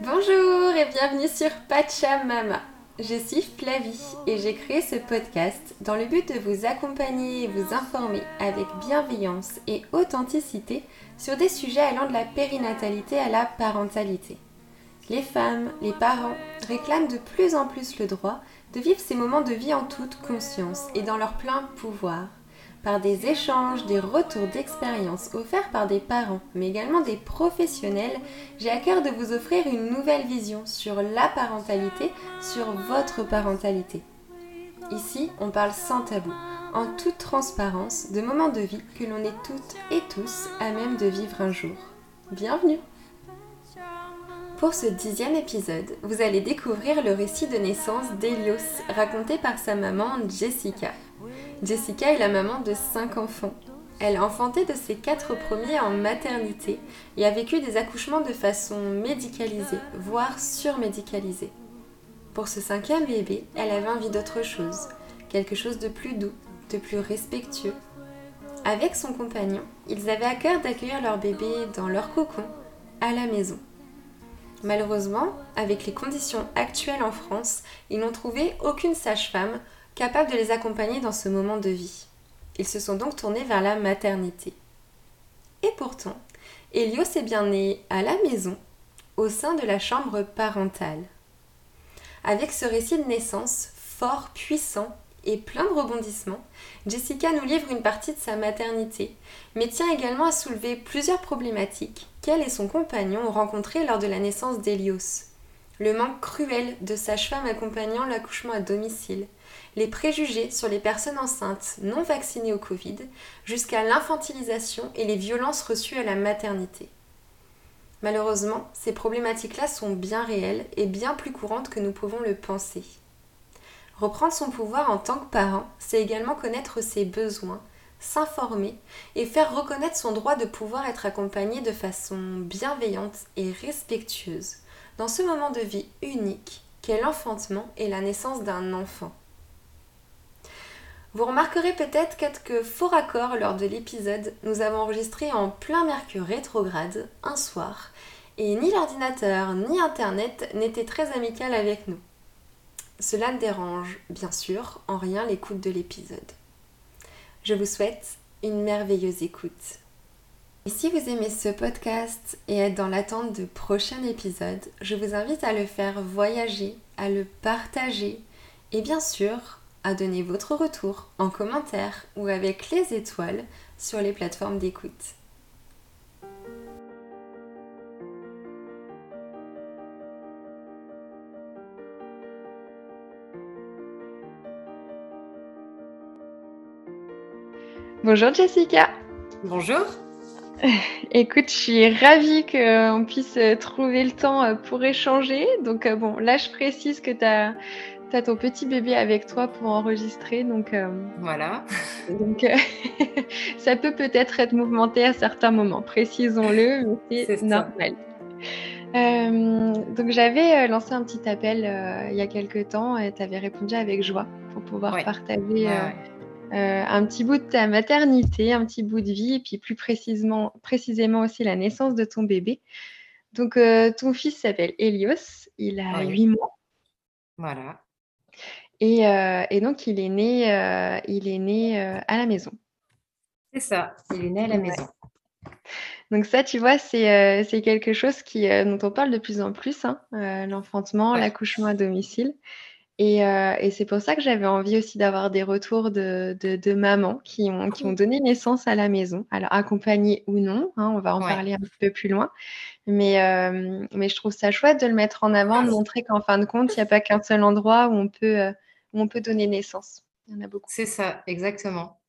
Bonjour et bienvenue sur Pachamama. Je suis Flavie et j'ai créé ce podcast dans le but de vous accompagner et vous informer avec bienveillance et authenticité sur des sujets allant de la périnatalité à la parentalité. Les femmes, les parents réclament de plus en plus le droit de vivre ces moments de vie en toute conscience et dans leur plein pouvoir par des échanges, des retours d'expérience offerts par des parents, mais également des professionnels, j'ai à cœur de vous offrir une nouvelle vision sur la parentalité, sur votre parentalité. Ici, on parle sans tabou, en toute transparence, de moments de vie que l'on est toutes et tous à même de vivre un jour. Bienvenue Pour ce dixième épisode, vous allez découvrir le récit de naissance d'Elios, raconté par sa maman Jessica. Jessica est la maman de 5 enfants. Elle a enfanté de ses quatre premiers en maternité et a vécu des accouchements de façon médicalisée, voire surmédicalisée. Pour ce cinquième bébé, elle avait envie d'autre chose, quelque chose de plus doux, de plus respectueux. Avec son compagnon, ils avaient à cœur d'accueillir leur bébé dans leur cocon, à la maison. Malheureusement, avec les conditions actuelles en France, ils n'ont trouvé aucune sage-femme capable de les accompagner dans ce moment de vie. Ils se sont donc tournés vers la maternité. Et pourtant, Elios est bien né à la maison, au sein de la chambre parentale. Avec ce récit de naissance fort, puissant et plein de rebondissements, Jessica nous livre une partie de sa maternité, mais tient également à soulever plusieurs problématiques qu'elle et son compagnon ont rencontrées lors de la naissance d'Elios. Le manque cruel de sages-femmes accompagnant l'accouchement à domicile, les préjugés sur les personnes enceintes non vaccinées au Covid, jusqu'à l'infantilisation et les violences reçues à la maternité. Malheureusement, ces problématiques-là sont bien réelles et bien plus courantes que nous pouvons le penser. Reprendre son pouvoir en tant que parent, c'est également connaître ses besoins, s'informer et faire reconnaître son droit de pouvoir être accompagné de façon bienveillante et respectueuse dans ce moment de vie unique qu'est l'enfantement et la naissance d'un enfant. Vous remarquerez peut-être quelques faux raccords lors de l'épisode. Nous avons enregistré en plein mercure rétrograde, un soir, et ni l'ordinateur ni Internet n'étaient très amical avec nous. Cela ne dérange, bien sûr, en rien l'écoute de l'épisode. Je vous souhaite une merveilleuse écoute. Et si vous aimez ce podcast et êtes dans l'attente de prochains épisodes, je vous invite à le faire voyager, à le partager et bien sûr à donner votre retour en commentaire ou avec les étoiles sur les plateformes d'écoute. Bonjour Jessica. Bonjour. Écoute, je suis ravie qu'on puisse trouver le temps pour échanger. Donc bon, là je précise que tu as tu as ton petit bébé avec toi pour enregistrer. Donc, euh, voilà. Donc, euh, ça peut peut-être être mouvementé à certains moments, précisons-le, mais c'est normal. Euh, donc, j'avais lancé un petit appel il y a quelques temps et tu avais répondu avec joie pour pouvoir partager un petit bout de ta maternité, un petit bout de vie, et puis plus précisément, précisément aussi la naissance de ton bébé. Donc, ton fils s'appelle Elios, il a 8 mois. Voilà. Euh, et, donc, il est né, euh, il est né euh, à la maison. C'est ça, il est né à la maison. Donc ça, tu vois, c'est quelque chose qui, dont on parle de plus en plus, hein, l'enfantement, l'accouchement à domicile. Et, c'est pour ça que j'avais envie aussi d'avoir des retours de, de, mamans qui ont, qui ont donné naissance à la maison, alors accompagnées ou non, hein, on va en parler un petit peu plus loin. Mais, mais je trouve ça chouette de le mettre en avant, de montrer qu'en fin de compte, il n'y a pas qu'un seul endroit où on peut on peut donner naissance. Il y en a beaucoup. C'est ça, exactement.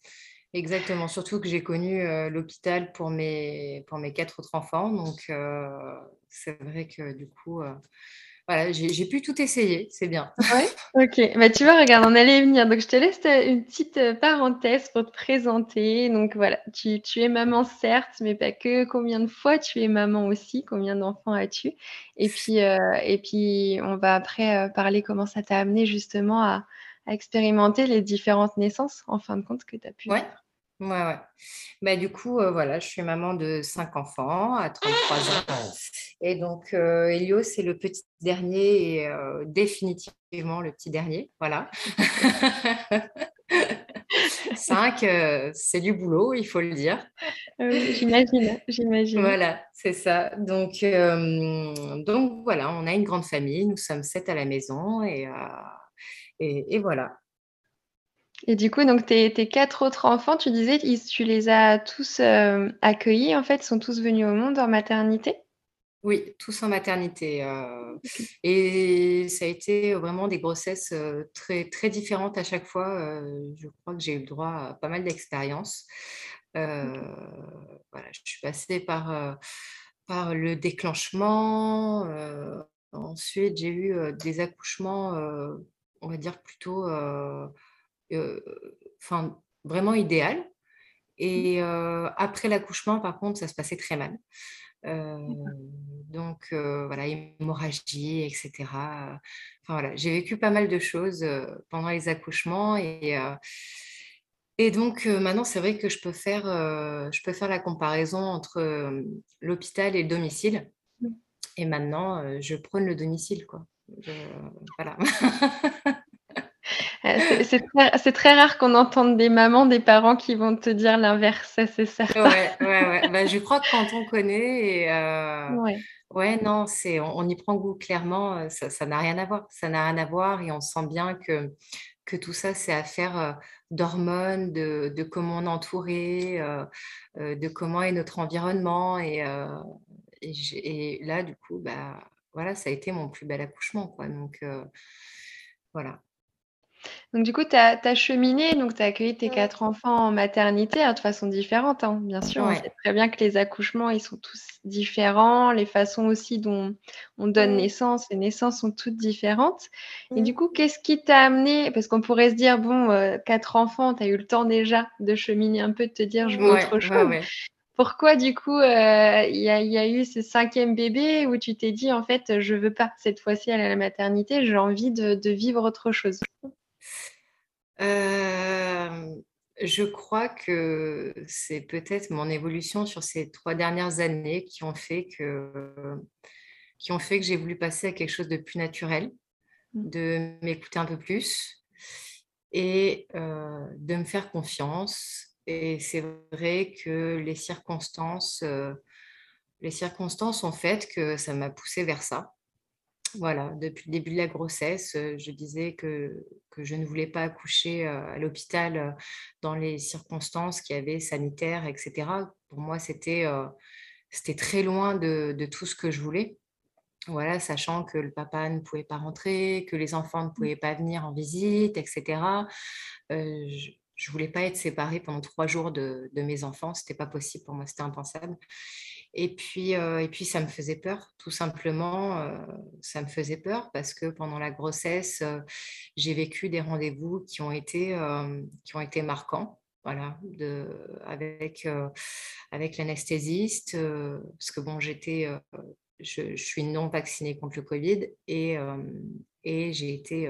Exactement. Surtout que j'ai connu euh, l'hôpital pour mes, pour mes quatre autres enfants. Donc, euh, c'est vrai que du coup, euh, voilà, j'ai pu tout essayer. C'est bien. Ouais. Ok. Bah, tu vois, regarde, on allait venir. Donc, je te laisse une petite parenthèse pour te présenter. Donc, voilà, tu, tu, es maman, certes, mais pas que. Combien de fois tu es maman aussi? Combien d'enfants as-tu? Et puis, et puis, on va après parler comment ça t'a amené justement à, à expérimenter les différentes naissances, en fin de compte, que tu as pu ouais. Ouais, ouais. Bah, du coup, euh, voilà, je suis maman de cinq enfants à 33 ans. Et donc, Elio, c'est le petit dernier et définitivement le petit dernier. Voilà. Cinq, c'est du boulot, il faut le dire. j'imagine, j'imagine. Voilà, c'est ça. Donc, donc, voilà, on a une grande famille. Nous sommes sept à la maison et, et, et voilà. Et du coup, donc tes, quatre autres enfants, tu disais, tu les as tous euh, accueillis, en fait, sont tous venus au monde en maternité? Oui, tous en maternité. Euh, et ça a été vraiment des grossesses euh, très, très différentes à chaque fois. je crois que j'ai eu le droit à pas mal d'expériences. voilà, je suis passée par, par le déclenchement. ensuite, j'ai eu des accouchements, on va dire plutôt enfin, vraiment idéal. Et après l'accouchement, par contre, ça se passait très mal. donc voilà, hémorragie, etc. Enfin voilà, j'ai vécu pas mal de choses pendant les accouchements et, et donc maintenant c'est vrai que je peux faire, je peux faire la comparaison entre l'hôpital et le domicile. Et maintenant, je prône le domicile, quoi. voilà. Euh, c'est très, rare qu'on entende des mamans, des parents qui vont te dire l'inverse, c'est certain. Ouais, ouais, ouais. Bah, je crois que quand on connaît, et, euh, ouais. non, c'est, on, y prend goût clairement, euh, ça n'a rien à voir. Ça n'a rien à voir et on sent bien que, que tout ça, c'est affaire d'hormones, de, de, comment on est entouré, de comment est notre environnement. Et, et, et, là, du coup, bah, voilà, ça a été mon plus bel accouchement. Quoi. Donc, voilà. Donc du coup, tu as, cheminé, donc tu as accueilli tes quatre enfants en maternité hein, de façon différente, hein, bien sûr. On sait très bien que les accouchements, ils sont tous différents, les façons aussi dont on donne naissance, les naissances sont toutes différentes. Et du coup, qu'est-ce qui t'a amené, parce qu'on pourrait se dire, bon, euh, quatre enfants, tu as eu le temps déjà de cheminer un peu, de te dire, je veux autre chose. Pourquoi du coup euh, il y, a eu ce cinquième bébé où tu t'es dit en fait je veux pas cette fois-ci aller à la maternité, j'ai envie de vivre autre chose? Euh, je crois que c'est peut-être mon évolution sur ces trois dernières années qui ont fait que, qui ont fait que j'ai voulu passer à quelque chose de plus naturel, mmh. de m'écouter un peu plus et euh, de me faire confiance. Et c'est vrai que les circonstances, euh, les circonstances ont fait que ça m'a poussée vers ça. Voilà, depuis le début de la grossesse, euh, je disais que, que je ne voulais pas accoucher euh, à l'hôpital euh, dans les circonstances qu'il y avait sanitaires, etc. Pour moi, c'était c'était très loin de, de, tout ce que je voulais. Voilà, sachant que le papa ne pouvait pas rentrer, que les enfants ne mmh. pouvaient pas venir en visite, etc. je ne voulais pas être séparée pendant trois jours de, de mes enfants. Ce n'était pas possible pour moi, c'était impensable. Et puis, euh, et puis, ça me faisait peur, tout simplement. Euh, ça me faisait peur parce que pendant la grossesse, euh, j'ai vécu des rendez-vous qui ont été, qui ont été marquants. Voilà, avec, avec l'anesthésiste, parce que bon, j'étais, je, je, suis non vaccinée contre le Covid et, et j'ai été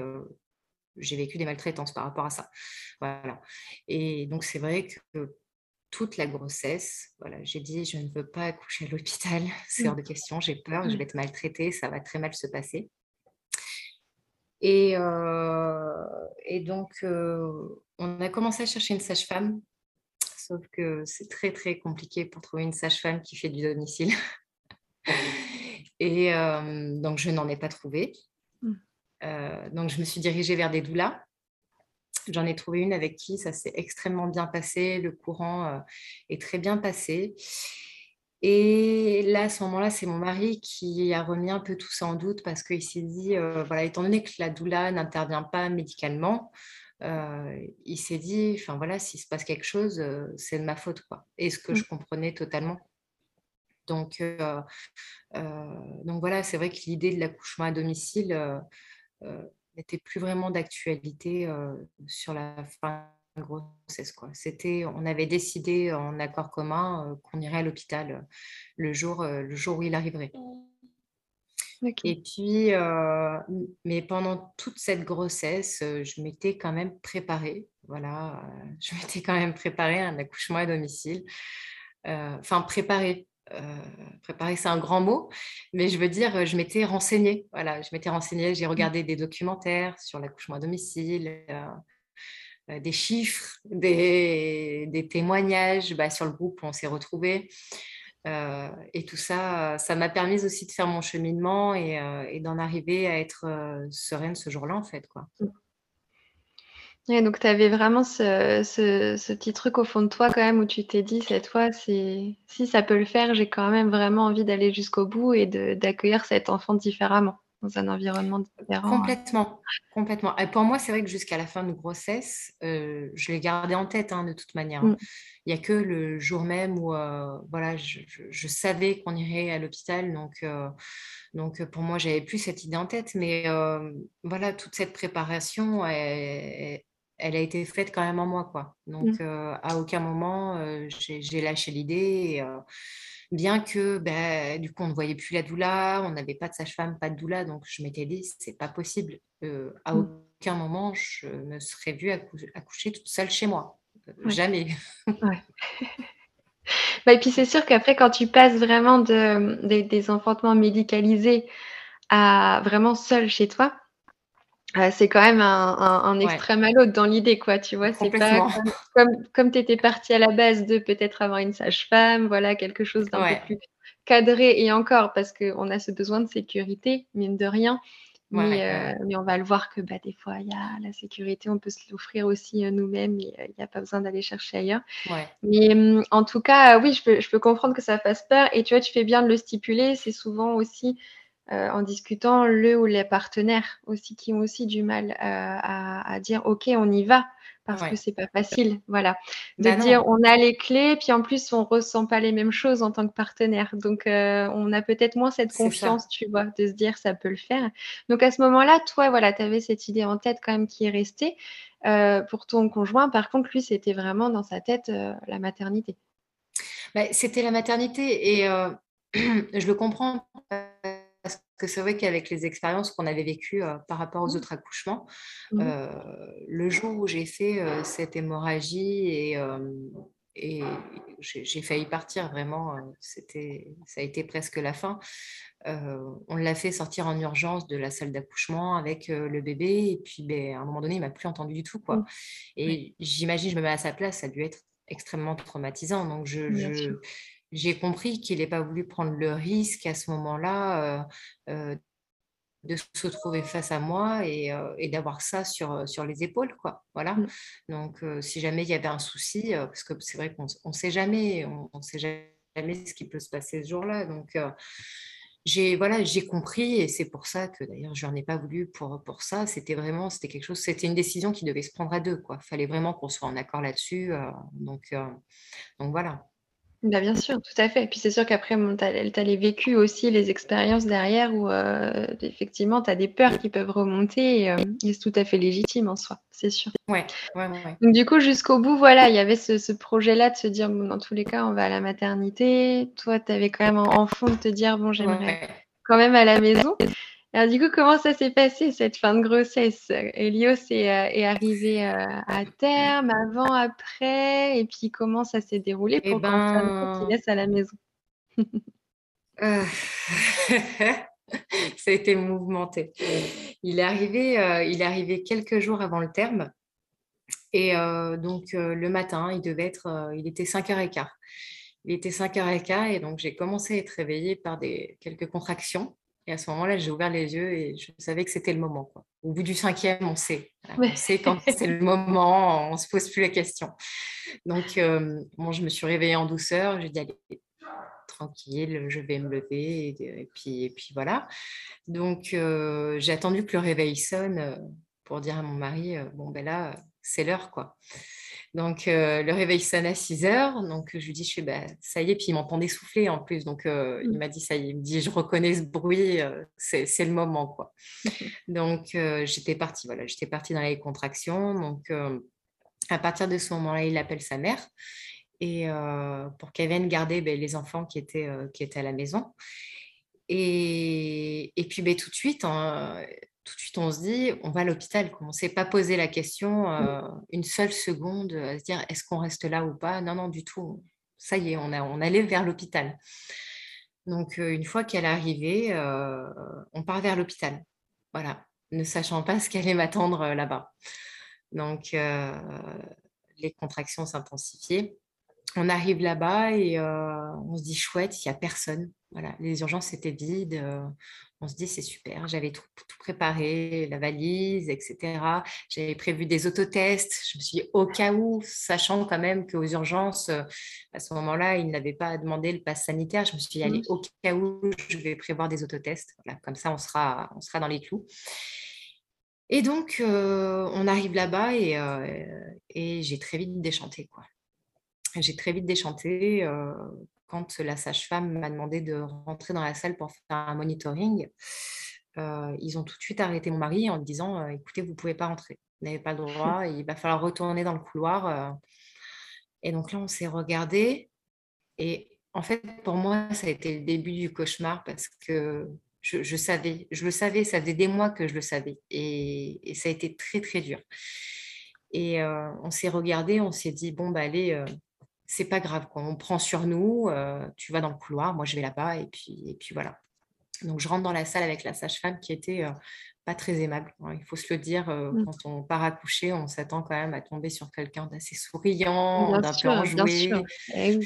j'ai vécu des maltraitances par rapport à ça. Voilà. Et donc, c'est vrai que toute la grossesse. Voilà, j'ai dit, je ne veux pas accoucher à l'hôpital, c'est hors de question, j'ai peur, je vais être maltraitée, ça va très mal se passer. Et, euh, et donc, euh, on a commencé à chercher une sage-femme, sauf que c'est très, très compliqué pour trouver une sage-femme qui fait du domicile. et euh, donc, je n'en ai pas trouvé. Mmh. donc, je me suis dirigée vers des doulas J'en ai trouvé une avec qui ça s'est extrêmement bien passé, le courant euh, est très bien passé. Et là, à ce moment-là, c'est mon mari qui a remis un peu tout ça en doute parce qu'il s'est dit, euh, voilà, étant donné que la doula n'intervient pas médicalement, euh, il s'est dit, enfin voilà, s'il se passe quelque chose, c'est de ma faute, quoi. Et ce que je mmh. comprenais totalement. Donc, donc voilà, c'est vrai que l'idée de l'accouchement à domicile n'était plus vraiment d'actualité sur la fin de grossesse. Quoi. C'était, on avait décidé en accord commun qu'on irait à l'hôpital le, jour, le jour où il arriverait. Et puis, mais pendant toute cette grossesse, je m'étais quand même préparée. Voilà, je m'étais quand même préparée à un accouchement à domicile. Enfin, préparée. Préparer, c'est un grand mot, mais je veux dire, je m'étais renseignée. Voilà, je m'étais renseignée, j'ai regardé des documentaires sur l'accouchement à domicile, des chiffres, des, des témoignages bah, sur le groupe où on s'est retrouvés. Euh, et tout ça, ça m'a permis aussi de faire mon cheminement et, euh, d'en arriver à être euh, sereine ce jour-là, en fait. Quoi. Donc tu avais vraiment ce, ce, petit truc au fond de toi quand même où tu t'es dit, cette fois, si ça peut le faire, j'ai quand même vraiment envie d'aller jusqu'au bout et d'accueillir cet enfant différemment dans un environnement différent. Complètement, complètement. Et pour moi, c'est vrai que jusqu'à la fin de grossesse, euh, je l'ai gardé en tête hein, de toute manière. Mm. Il n'y a que le jour même où euh, voilà, je, savais qu'on irait à l'hôpital. Donc, euh, donc, pour moi, j'avais plus cette idée en tête. Mais voilà, toute cette préparation, elle, elle, a été faite quand même en moi. Quoi. Donc, mm. à aucun moment, j'ai lâché l'idée bien que ben, du coup on ne voyait plus la doula, on n'avait pas de sage-femme, pas de doula, donc je m'étais dit c'est pas possible. Euh, à mmh. aucun moment je me serais vue accoucher toute seule chez moi, euh, jamais. bah, et puis c'est sûr qu'après quand tu passes vraiment de, des enfantements médicalisés à vraiment seule chez toi, euh, c'est quand même un, extrême à l'autre dans l'idée, quoi. Tu vois, c'est pas comme, comme, tu étais partie à la base de peut-être avoir une sage-femme, voilà, quelque chose d'un peu plus cadré et encore parce qu'on a ce besoin de sécurité, mine de rien. Mais, euh, mais, on va le voir que bah, des fois, il y a la sécurité, on peut se l'offrir aussi euh, nous-mêmes et il n'y a pas besoin d'aller chercher ailleurs. Mais en tout cas, oui, je peux, je peux comprendre que ça fasse peur. Et tu vois, tu fais bien de le stipuler. C'est souvent aussi euh, en discutant le ou les partenaires aussi qui ont aussi du mal euh, à, dire ok on y va parce que c'est pas facile voilà. De bah dire on a les clés puis en plus on ressent pas les mêmes choses en tant que partenaire. Donc euh, on a peut-être moins cette confiance tu vois de se dire ça peut le faire. Donc à ce moment-là toi voilà tu avais cette idée en tête quand même qui est restée pour ton conjoint. Par contre lui c'était vraiment dans sa tête la maternité. Bah, c'était la maternité et je le comprends que c'est vrai qu'avec les expériences qu'on avait vécues euh, par rapport aux mmh. autres accouchements, mmh. euh, le jour où j'ai fait euh, cette hémorragie et, et j'ai failli partir vraiment, c'était, ça a été presque la fin. on l'a fait sortir en urgence de la salle d'accouchement avec le bébé et puis ben, à un moment donné, il m'a plus entendu du tout quoi. Mmh. Et j'imagine, je me mets à sa place, ça a dû être extrêmement traumatisant. Donc je, j'ai compris qu'il n'ait pas voulu prendre le risque à ce moment-là euh, euh, de se retrouver face à moi et, euh, d'avoir ça sur, sur les épaules. Quoi. Voilà. Mmh. Donc, si jamais il y avait un souci, parce que c'est vrai qu'on ne sait jamais, on sait jamais ce qui peut se passer ce jour-là. Donc, j'ai voilà, j'ai compris et c'est pour ça que d'ailleurs je n'en ai pas voulu pour, pour ça. C'était vraiment, c'était quelque chose, c'était une décision qui devait se prendre à deux. Il fallait vraiment qu'on soit en accord là-dessus. donc, donc voilà. Bah, bien sûr, tout à fait. Et puis c'est sûr qu'après, tu as, les vécus aussi, les expériences derrière où euh, effectivement, tu as des peurs qui peuvent remonter euh, et, c'est tout à fait légitime en soi, c'est sûr. Ouais, ouais, ouais. Donc du coup, jusqu'au bout, voilà, il y avait ce, projet-là de se dire, bon, dans tous les cas, on va à la maternité. Toi, tu avais quand même en, fond de te dire, bon, j'aimerais quand même à la maison. Alors du coup, comment ça s'est passé cette fin de grossesse? Elios est, euh, est arrivé euh, à terme, avant, après, et puis comment ça s'est déroulé pour eh ben... laisse à la maison? Euh, Ça a été mouvementé. Il est arrivé, il est arrivé quelques jours avant le terme, et donc le matin, il devait être, il était 5h15. Il était 5h15 et donc j'ai commencé à être réveillée par des, quelques contractions. Et à ce moment-là, j'ai ouvert les yeux et je savais que c'était le moment. Quoi. Au bout du cinquième, on sait. On sait quand c'est le moment, on ne se pose plus la question. Donc, euh, je me suis réveillée en douceur. J'ai dit, allez, tranquille, je vais me lever. Et, puis, et puis voilà. Donc, euh, j'ai attendu que le réveil sonne euh, pour dire à mon mari, bon, ben là, c'est l'heure, quoi. Donc, euh, le réveil sonne à 6 heures. Donc, je lui dis, je fais, bah, ça y est. Puis, il m'entendait souffler en plus. Donc, euh, il mmh. m'a dit, ça y est. Il me dit, je reconnais ce bruit. Euh, c'est, le moment, quoi. donc, j'étais partie. Voilà, j'étais partie dans les contractions. Donc, à partir de ce moment-là, il appelle sa mère. Et pour qu'elle vienne garder ben, les enfants qui étaient, qui étaient à la maison. Et, et puis, ben, tout de suite, hein, tout de suite, on se dit, on va à l'hôpital. On ne s'est pas posé la question mmh. euh, une seule seconde à se dire, est-ce qu'on reste là ou pas? Non, non, du tout. ça y est, on, a, on allait vers l'hôpital. Donc, une fois qu'elle est arrivée, on part vers l'hôpital. Voilà, ne sachant pas ce qu'allait m'attendre là-bas. Donc, les contractions s'intensifiaient. On arrive là-bas et on se dit chouette, il n'y a personne. Voilà, les urgences étaient vides on se dit c'est super, j'avais tout, préparé, la valise, etc. J'avais prévu des autotests. Je me suis dit au cas où, sachant quand même qu'aux urgences, euh, à ce moment-là, ils n'avaient pas demandé le pass sanitaire. Je me suis dit allez, mmh. au cas où, je vais prévoir des autotests. comme ça, on sera, on sera dans les clous. Et donc, euh, on arrive là-bas et, euh, et j'ai très vite déchanté. Quoi. J'ai très vite déchanté quand la sage-femme m'a demandé de rentrer dans la salle pour faire un monitoring, euh, ils ont tout de suite arrêté mon mari en disant euh, écoutez, vous ne pouvez pas rentrer, vous n'avez pas le droit, il va falloir retourner dans le couloir. Euh. Et donc là, on s'est regardé. Et en fait, pour moi, ça a été le début du cauchemar parce que je, savais, je le savais, ça faisait des mois que je le savais. Et, et ça a été très, très dur. Et on s'est regardé, on s'est dit bon, bah allez c'est pas grave, quoi. on prend sur nous, euh, tu vas dans le couloir, moi je vais là-bas, et puis, et puis voilà. Donc je rentre dans la salle avec la sage-femme qui était euh, pas très aimable. Hein, il faut se le dire, euh, mmh. quand on part accoucher, on s'attend quand même à tomber sur quelqu'un d'assez souriant, d'un peu enjoué. Eh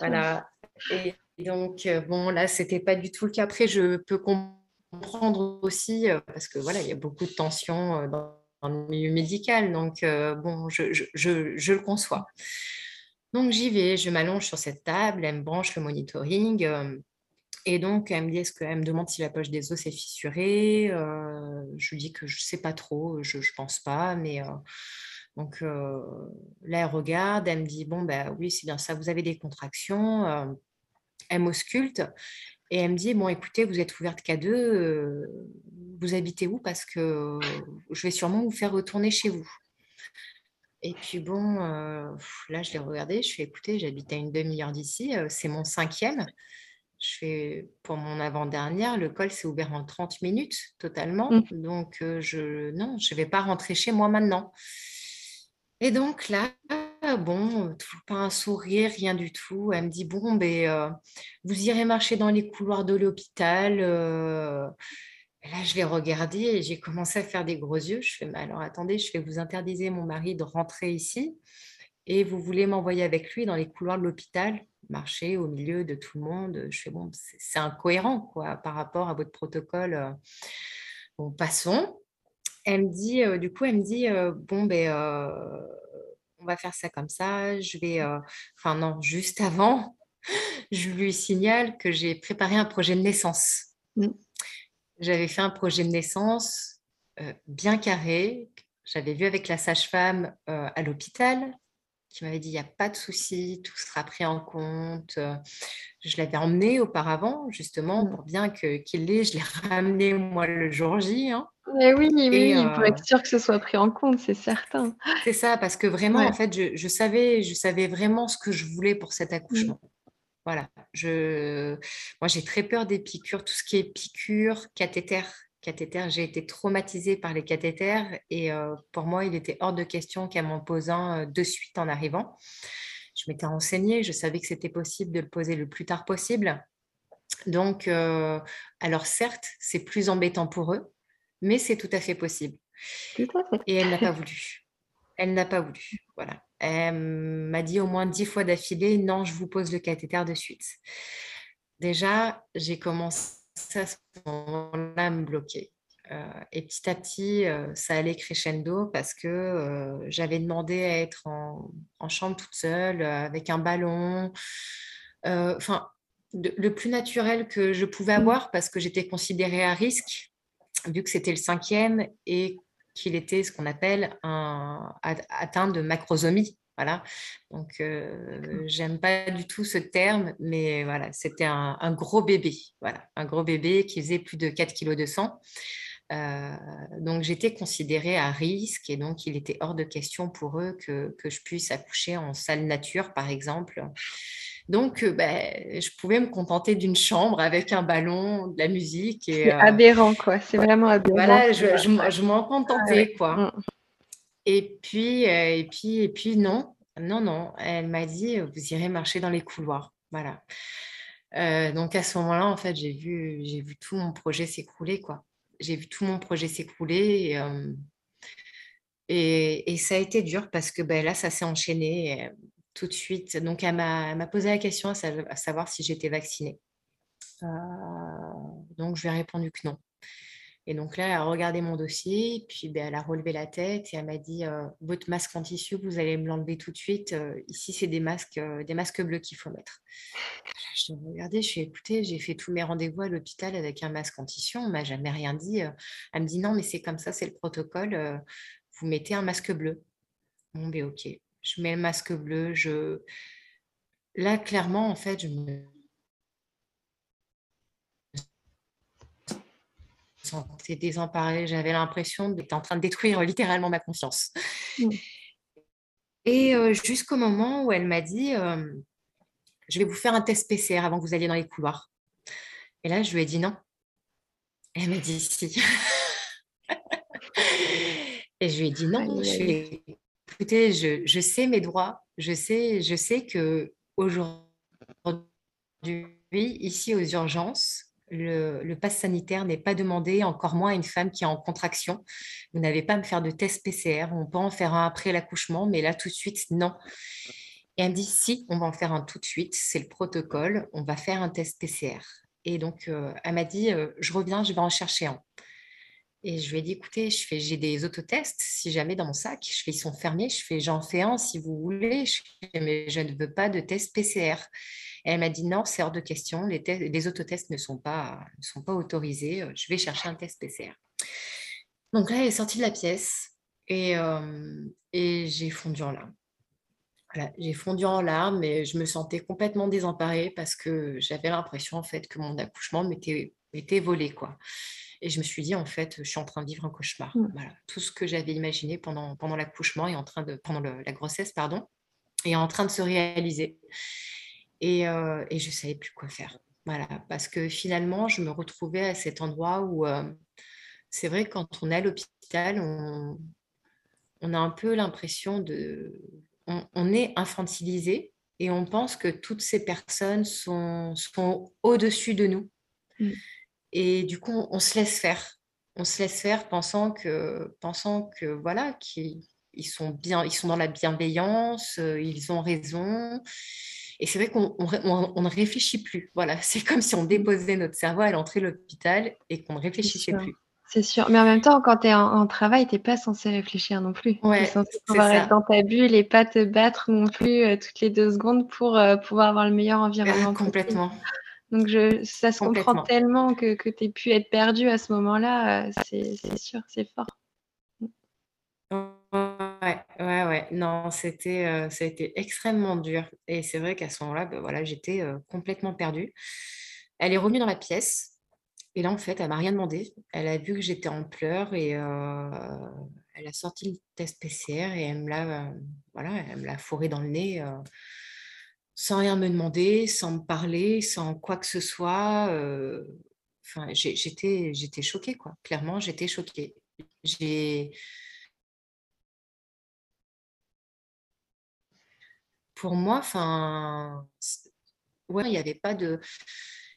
voilà. Et donc, bon, là, c'était pas du tout le cas. Après, je peux comprendre aussi, parce que voilà, il y a beaucoup de tensions dans, le milieu médical. Donc, bon, je, je, je, le conçois. Donc j'y vais, je m'allonge sur cette table, elle me branche le monitoring. Euh, et donc, elle me dit, qu'elle me demande si la poche des os est fissurée euh, Je lui dis que je ne sais pas trop, je ne pense pas. Mais euh, donc là, elle regarde, elle me dit, bon, ben oui, c'est bien ça, vous avez des contractions. elle m'ausculte et elle me dit, bon, écoutez, vous êtes ouverte qu'à deux, vous habitez où? Parce que je vais sûrement vous faire retourner chez vous. Et puis bon, euh, là, je l'ai regardé, je fais écouter, j'habite à une demi-heure d'ici, euh, c'est mon cinquième. Je fais pour mon avant-dernière, le col s'est ouvert en 30 minutes totalement. Mmh. Donc, euh, je non, je ne vais pas rentrer chez moi maintenant. Et donc là, bon, pas un sourire, rien du tout. Elle me dit, bon, ben, vous irez marcher dans les couloirs de l'hôpital là, je l'ai regardé et j'ai commencé à faire des gros yeux. Je fais, mais alors attendez, je fais, vous interdisez mon mari de rentrer ici et vous voulez m'envoyer avec lui dans les couloirs de l'hôpital, marcher au milieu de tout le monde. Je fais, bon, c'est incohérent quoi, par rapport à votre protocole. Euh. Bon, passons. Elle me dit, euh, du coup, elle me dit, euh, bon, ben, on va faire ça comme ça. Je vais, enfin non, juste avant, je lui signale que j'ai préparé un projet de naissance. Mmh. J'avais fait un projet de naissance euh, bien carré. J'avais vu avec la sage-femme euh, à l'hôpital qui m'avait dit il n'y a pas de souci, tout sera pris en compte. Je l'avais emmené auparavant, justement, mmh. pour bien qu'il l'ait. Je l'ai ramené, moi, le jour J. Hein. Mais oui, oui, pour être sûr que ce soit pris en compte, c'est certain. C'est ça, parce que vraiment, en fait, je, savais, je savais vraiment ce que je voulais pour cet mmh. Voilà. Je... Moi, j'ai très peur des piqûres, tout ce qui est piqûres, cathéter. Cathéter, j'ai été traumatisée par les cathéters et euh, pour moi, il était hors de question qu'elle m'en pose un euh, de suite en arrivant. Je m'étais renseignée, je savais que c'était possible de le poser le plus tard possible. Donc, euh, alors certes, c'est plus embêtant pour eux, mais c'est tout à fait possible. Et elle n'a pas voulu. Elle n'a pas voulu. Voilà. M'a dit au moins dix fois d'affilée, non, je vous pose le cathéter de suite. Déjà, j'ai commencé à à me bloquer. Euh, et petit à petit, euh, ça allait crescendo parce que euh, j'avais demandé à être en, chambre toute seule, avec un ballon. Enfin, le plus naturel que je pouvais avoir parce que j'étais considérée à risque, vu que c'était le cinquième et qu'il était ce qu'on appelle un, atteint de macrosomie. Voilà. Donc, euh, j'aime pas du tout ce terme, mais voilà, c'était un, gros bébé. Voilà, un gros bébé qui faisait plus de 4 kg de sang. Euh, donc, j'étais considérée à risque et donc il était hors de question pour eux que, que je puisse accoucher en salle nature, par exemple. Donc, euh, ben, je pouvais me contenter d'une chambre avec un ballon, de la musique. C'est euh, aberrant, quoi. C'est vraiment aberrant. Voilà, je, je, m'en contentais, quoi. Mm. Et puis, euh, et puis, et puis, non. non, non, elle m'a dit, vous irez marcher dans les couloirs. Voilà. donc à ce moment-là, en fait, j'ai vu, j'ai vu tout mon projet s'écrouler, quoi. J'ai vu tout mon projet s'écrouler et, et, ça a été dur parce que ben, là, ça s'est enchaîné tout de suite. Donc, elle m'a posé la question à, savoir si j'étais vaccinée. donc, je lui ai répondu que non. Et donc là, elle a regardé mon dossier, puis ben, elle a relevé la tête et elle m'a dit euh, Votre masque en tissu, vous allez me l'enlever tout de suite. Euh, ici, c'est des masques, euh, des masques bleus qu'il faut mettre. Je me regardais, je suis écoutée, j'ai fait tous mes rendez-vous à l'hôpital avec un masque en tissu, on m'a jamais rien dit. Elle me dit Non, mais c'est comme ça, c'est le protocole, vous mettez un masque bleu. Bon, ben ok, je mets le masque bleu. Je... Là, clairement, en fait, je me sentais désemparée. J'avais l'impression d'être en train de détruire littéralement ma conscience. Mm. Et euh, jusqu'au moment où elle m'a dit euh, Je vais vous faire un test PCR avant que vous alliez dans les couloirs. Et là, je lui ai dit non. elle m'a dit si. Et je lui ai dit non. Je écoutez, je, sais mes droits. Je sais, je sais que aujourd'hui, ici aux urgences, le, le pass sanitaire n'est pas demandé, encore moins à une femme qui est en contraction. Vous n'avez pas à me faire de test PCR. On peut en faire un après l'accouchement, mais là, tout de suite, non. Et elle me dit, si, on va en faire un tout de suite. C'est le protocole. On va faire un test PCR. Et donc, euh, elle m'a dit, euh, je reviens, je vais en chercher un. Et je lui ai dit, écoutez, je fais, j'ai des autotests, si jamais dans mon sac, ils sont fermés, je fais, j'en fais un si vous voulez, mais je ne veux pas de test PCR. Et elle m'a dit, non, c'est hors de question, les, les autotests ne sont, pas, ne sont pas autorisés, je vais chercher un test PCR. Donc là, elle est sortie de la pièce et, euh, et j'ai fondu en larmes. Voilà, j'ai fondu en larmes et je me sentais complètement désemparée parce que j'avais l'impression en fait que mon accouchement m'était volé quoi. Et je me suis dit, en fait, je suis en train de vivre un cauchemar. Mmh. Voilà. Tout ce que j'avais imaginé pendant, pendant l'accouchement et en train de, pendant la grossesse, pardon, est en train de se réaliser. Et, euh, et je ne savais plus quoi faire. Voilà. Parce que finalement, je me retrouvais à cet endroit où euh, c'est vrai, quand on est à l'hôpital, on, on, a un peu l'impression de. On, est infantilisé et on pense que toutes ces personnes sont, sont au-dessus de nous. Mmh. Et du coup, on, se laisse faire. On se laisse faire pensant que, pensant que voilà, qu'ils sont bien, ils sont dans la bienveillance, euh, ils ont raison. Et c'est vrai qu'on on, ne réfléchit plus. Voilà, c'est comme si on déposait notre cerveau à l'entrée de l'hôpital et qu'on ne réfléchissait plus. C'est sûr. Mais en même temps, quand tu es en, travail, tu n'es pas censé réfléchir non plus. tu es censé pouvoir être dans ta bulle et pas te battre non plus euh, toutes les deux secondes pour euh, pouvoir avoir le meilleur environnement. complètement. Donc, je, ça se comprend tellement que, que tu aies pu être perdu à ce moment-là. Euh, c'est sûr, c'est fort. Ouais, ouais, ouais. Non, c'était, euh, ça a été extrêmement dur. Et c'est vrai qu'à ce moment-là, ben voilà, j'étais euh, complètement perdue. Elle est revenue dans la pièce. Et là, en fait, elle m'a rien demandé. Elle a vu que j'étais en pleurs et elle a sorti le test PCR et elle me l'a, voilà, elle me l'a fourré dans le nez sans rien me demander, sans me parler, sans quoi que ce soit. Euh, enfin, j'étais, j'étais choquée, quoi. Clairement, j'étais choquée. J'ai pour moi, enfin, ouais, il n'y avait pas de,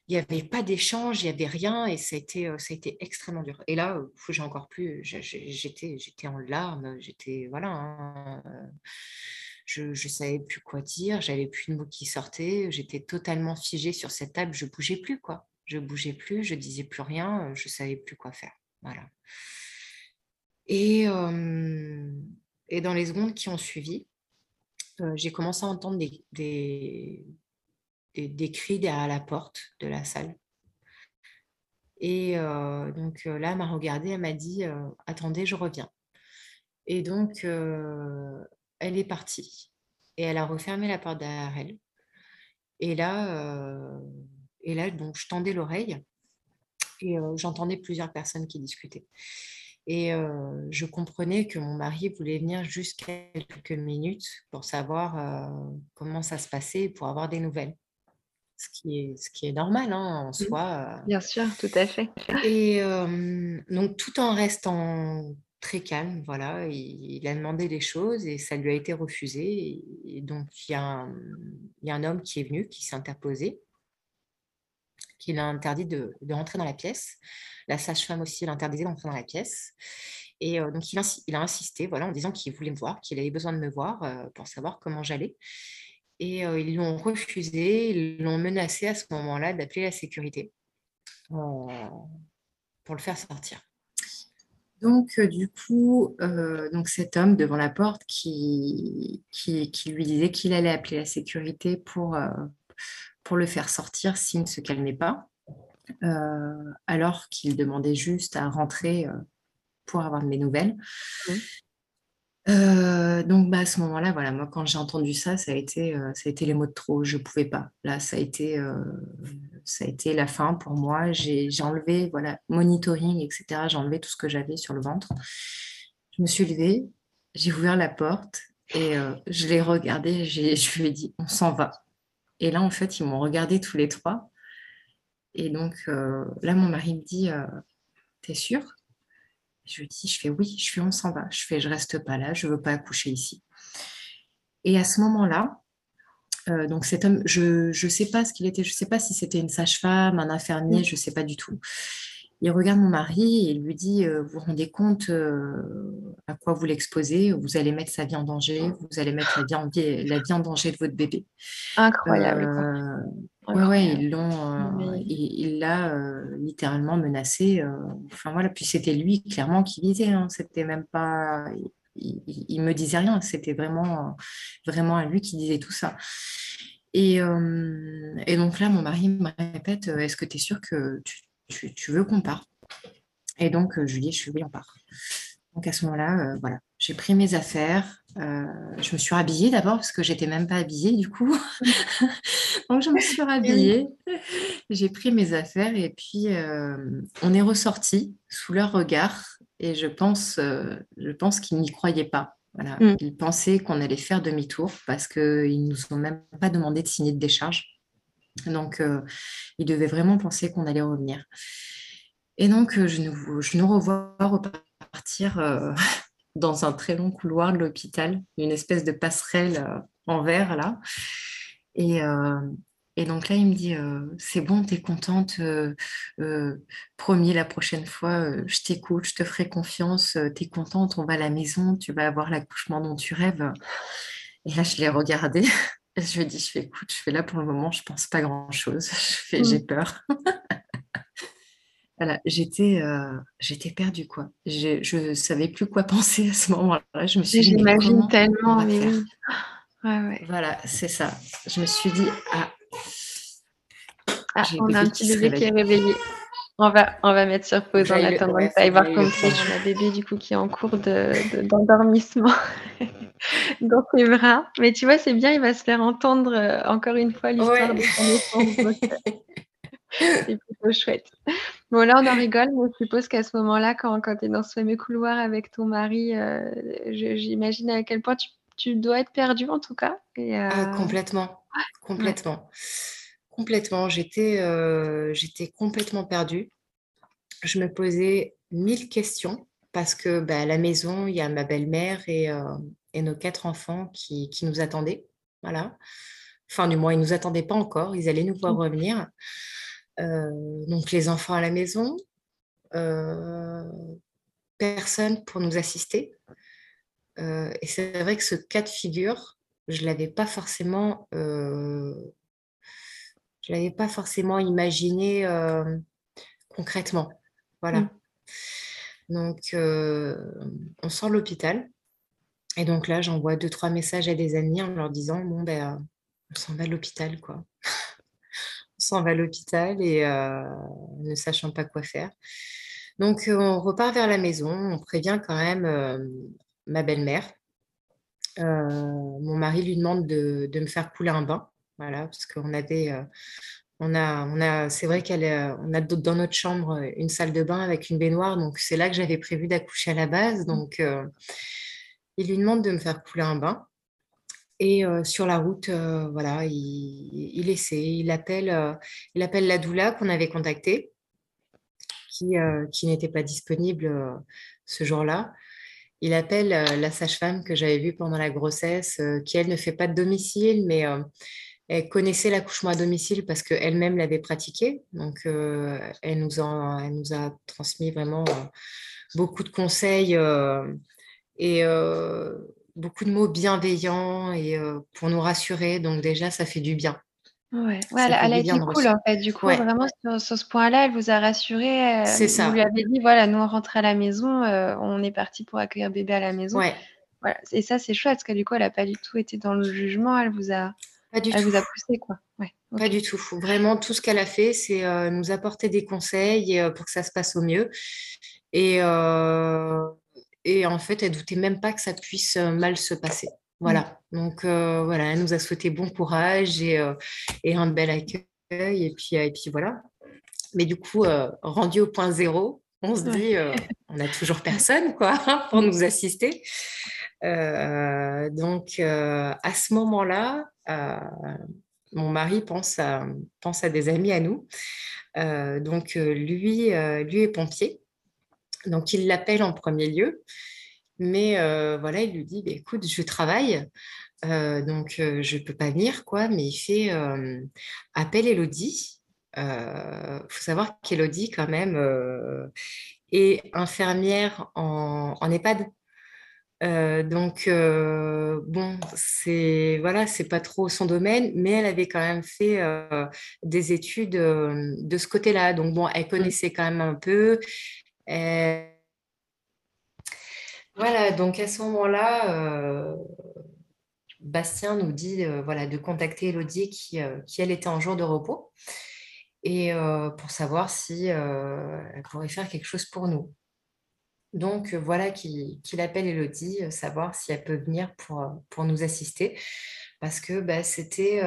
il avait pas d'échange, il n'y avait rien, et ça a été, euh, ça a été extrêmement dur. Et là, euh, j'ai encore plus, j'étais, j'étais en larmes, j'étais, voilà. Hein, je ne savais plus quoi dire, j'avais plus de mots qui sortaient, j'étais totalement figée sur cette table, je bougeais plus quoi. Je bougeais plus, je disais plus rien, je savais plus quoi faire. Voilà. Et, et dans les secondes qui ont suivi, j'ai commencé à entendre des, des, des, cris derrière la porte de la salle. Et donc là, elle m'a regardée, elle m'a dit Attendez, je reviens. Et donc, elle est partie et elle a refermé la porte derrière elle. Et là, euh, et là donc, je tendais l'oreille et euh, j'entendais plusieurs personnes qui discutaient. Et euh, je comprenais que mon mari voulait venir juste quelques minutes pour savoir comment ça se passait, pour avoir des nouvelles. Ce qui est, ce qui est normal hein, en mmh. soi. Bien sûr, tout à fait. Et donc tout en restant très calme. Voilà, il, a demandé des choses et ça lui a été refusé. Et, donc, il y, a un, homme qui est venu, qui s'est interposé, qui l'a interdit de, rentrer dans la pièce. La sage-femme aussi l'a interdit d'entrer dans la pièce. Et euh, donc, il, il, a insisté voilà, en disant qu'il voulait me voir, qu'il avait besoin de me voir euh, pour savoir comment j'allais. Et euh, ils l'ont refusé, ils l'ont menacé à ce moment-là d'appeler la sécurité pour le faire sortir. Donc, du coup, donc cet homme devant la porte qui, qui, lui disait qu'il allait appeler la sécurité pour, pour le faire sortir s'il ne se calmait pas, alors qu'il demandait juste à rentrer pour avoir de mes nouvelles. Euh, donc bah, à ce moment-là, voilà, moi quand j'ai entendu ça, ça a été, euh, ça a été les mots de trop. Je pouvais pas. Là, ça a été, euh, ça a été la fin pour moi. J'ai enlevé, voilà, monitoring, etc. J'ai enlevé tout ce que j'avais sur le ventre. Je me suis levée, j'ai ouvert la porte et je l'ai regardé. Je lui ai dit, on s'en va. Et là, en fait, ils m'ont regardé tous les trois. Et donc là, mon mari me dit, t'es sûr je lui dis, je fais oui, je fais on s'en va. Je fais, je reste pas là, je veux pas accoucher ici. Et à ce moment-là, euh, donc cet homme, je ne sais pas ce qu'il était, je sais pas si c'était une sage-femme, un infirmier, je ne sais pas du tout. Il regarde mon mari et il lui dit euh, Vous vous rendez compte euh, à quoi vous l'exposez? Vous allez mettre sa vie en danger, vous allez mettre la vie en, la vie en danger de votre bébé. Incroyable. Oui, ouais, ils l'ont, il l'a littéralement menacé. enfin voilà, puis c'était lui clairement qui disait. Hein, c'était même pas, il, il, me disait rien. C'était vraiment, vraiment à lui qui disait tout ça. Et, et donc là, mon mari me répète Est-ce que tu es sûr que tu tu, veux qu'on parte? Et donc, euh, je lui dis, je suis oui, on part. Donc à ce moment-là, euh, voilà, j'ai pris mes affaires. Euh, je me suis habillée d'abord parce que j'étais même pas habillée du coup. donc je me suis habillée. J'ai pris mes affaires et puis on est ressorti sous leur regard. Et je pense, je pense qu'ils n'y croyaient pas. Voilà. Mm. Ils pensaient qu'on allait faire demi-tour parce qu'ils ne nous ont même pas demandé de signer de décharge. Donc, euh, il devait vraiment penser qu'on allait revenir. Et donc, euh, je, nous, je nous revois repartir euh, dans un très long couloir de l'hôpital, une espèce de passerelle en verre, là. Et, et, donc là, il me dit, c'est bon, tu es contente, promis, la prochaine fois, je t'écoute, je te ferai confiance, tu es contente, on va à la maison, tu vas avoir l'accouchement dont tu rêves. Et là, je l'ai regardé. je lui ai dit, je fais, écoute, je fais là pour le moment, je pense pas grand-chose. Je j'ai mmh. peur. Voilà, j'étais, euh, j'étais perdue, quoi. Je ne savais plus quoi penser à ce moment-là. Je me suis J'imagine tellement. Voilà, c'est ça. Je me suis dit, ah, ah on a un petit bébé qui est réveillé. On va, on va mettre sur pause en attendant que tu ailles voir comme c'est un bébé du coup qui est en cours d'endormissement dans tes bras. Mais tu vois, c'est bien, il va se faire entendre euh, encore une fois l'histoire de son. Euh, c'est plutôt chouette. Bon, là, on en rigole, mais je suppose qu'à ce moment-là, quand, quand tu es dans ce fameux couloir avec ton mari, euh, j'imagine à quel point tu, dois être perdu en tout cas. Ah, complètement, complètement. Complètement, j'étais euh, j'étais complètement perdue. Je me posais mille questions parce que bah, à la maison, il y a ma belle-mère et, euh, et, nos quatre enfants qui, qui, nous attendaient. Voilà. Enfin, du moins, ils ne nous attendaient pas encore. Ils allaient nous voir revenir. Euh, donc, les enfants à la maison, personne pour nous assister. et c'est vrai que ce cas de figure, je ne l'avais pas forcément je l'avais pas forcément imaginé euh, concrètement. Voilà. Mm. Donc, euh, on sort de l'hôpital. Et donc là, j'envoie deux, trois messages à des amis en leur disant Bon, ben, on s'en va à l'hôpital, quoi. On s'en va à l'hôpital et euh, ne sachant pas quoi faire. Donc, on repart vers la maison. On prévient quand même ma belle-mère. mon mari lui demande de, de, me faire couler un bain. Voilà, parce qu'on avait, euh, on a, on a, c'est vrai qu'on a dans notre chambre une salle de bain avec une baignoire, donc c'est là que j'avais prévu d'accoucher à la base. Donc, euh, il lui demande de me faire couler un bain. Et euh, sur la route, voilà, il, essaie, il appelle, il appelle la doula qu'on avait contactée, qui, n'était pas disponible ce jour-là. il appelle la sage-femme que j'avais vue pendant la grossesse, qui elle ne fait pas de domicile, mais elle connaissait l'accouchement à domicile parce qu'elle-même l'avait pratiqué. Donc, elle, nous elle nous a transmis vraiment beaucoup de conseils et beaucoup de mots bienveillants et pour nous rassurer. Donc, déjà, ça fait du bien. Ouais, elle, a été cool en fait. Du coup, vraiment sur, ce point-là, elle vous a rassuré. C'est ça. Vous lui avez dit, voilà, nous on rentre à la maison, euh, on est parti pour accueillir bébé à la maison. Ouais. Voilà. Et ça, c'est chouette parce que du coup, elle n'a pas du tout été dans le jugement. Elle vous a, pas du elle tout. vous a poussé quoi. Ouais. Pas du tout. Vraiment, tout ce qu'elle a fait, c'est euh, nous apporter des conseils euh, pour que ça se passe au mieux. Et, et en fait, elle doutait même pas que ça puisse mal se passer. Voilà. Donc, euh, voilà, elle nous a souhaité bon courage et, euh, et un bel accueil. Et puis, euh, et puis voilà. Mais du coup, rendu au point zéro, on se dit, on n'a toujours personne quoi, pour nous assister. donc, à ce moment-là, mon mari pense à, pense à des amis à nous. donc, lui, lui est pompier. Donc, il l'appelle en premier lieu. Mais euh, voilà, il lui dit, bah, écoute, je travaille, euh, donc euh, je ne peux pas venir, quoi. Mais il fait appel Elodie. Il faut savoir qu'Elodie, quand même, est infirmière en, en EHPAD. donc bon, c'est voilà, c'est pas trop son domaine, mais elle avait quand même fait des études de ce côté-là. Donc bon, elle mmh. connaissait quand même un peu. Elle, voilà, donc à ce moment-là, euh, Bastien nous dit euh, voilà, de contacter Elodie qui, euh, qui, elle, était en jour de repos et pour savoir si elle pourrait faire quelque chose pour nous. Donc voilà qu'il appelle Elodie, savoir si elle peut venir pour, pour nous assister parce que bah, c'était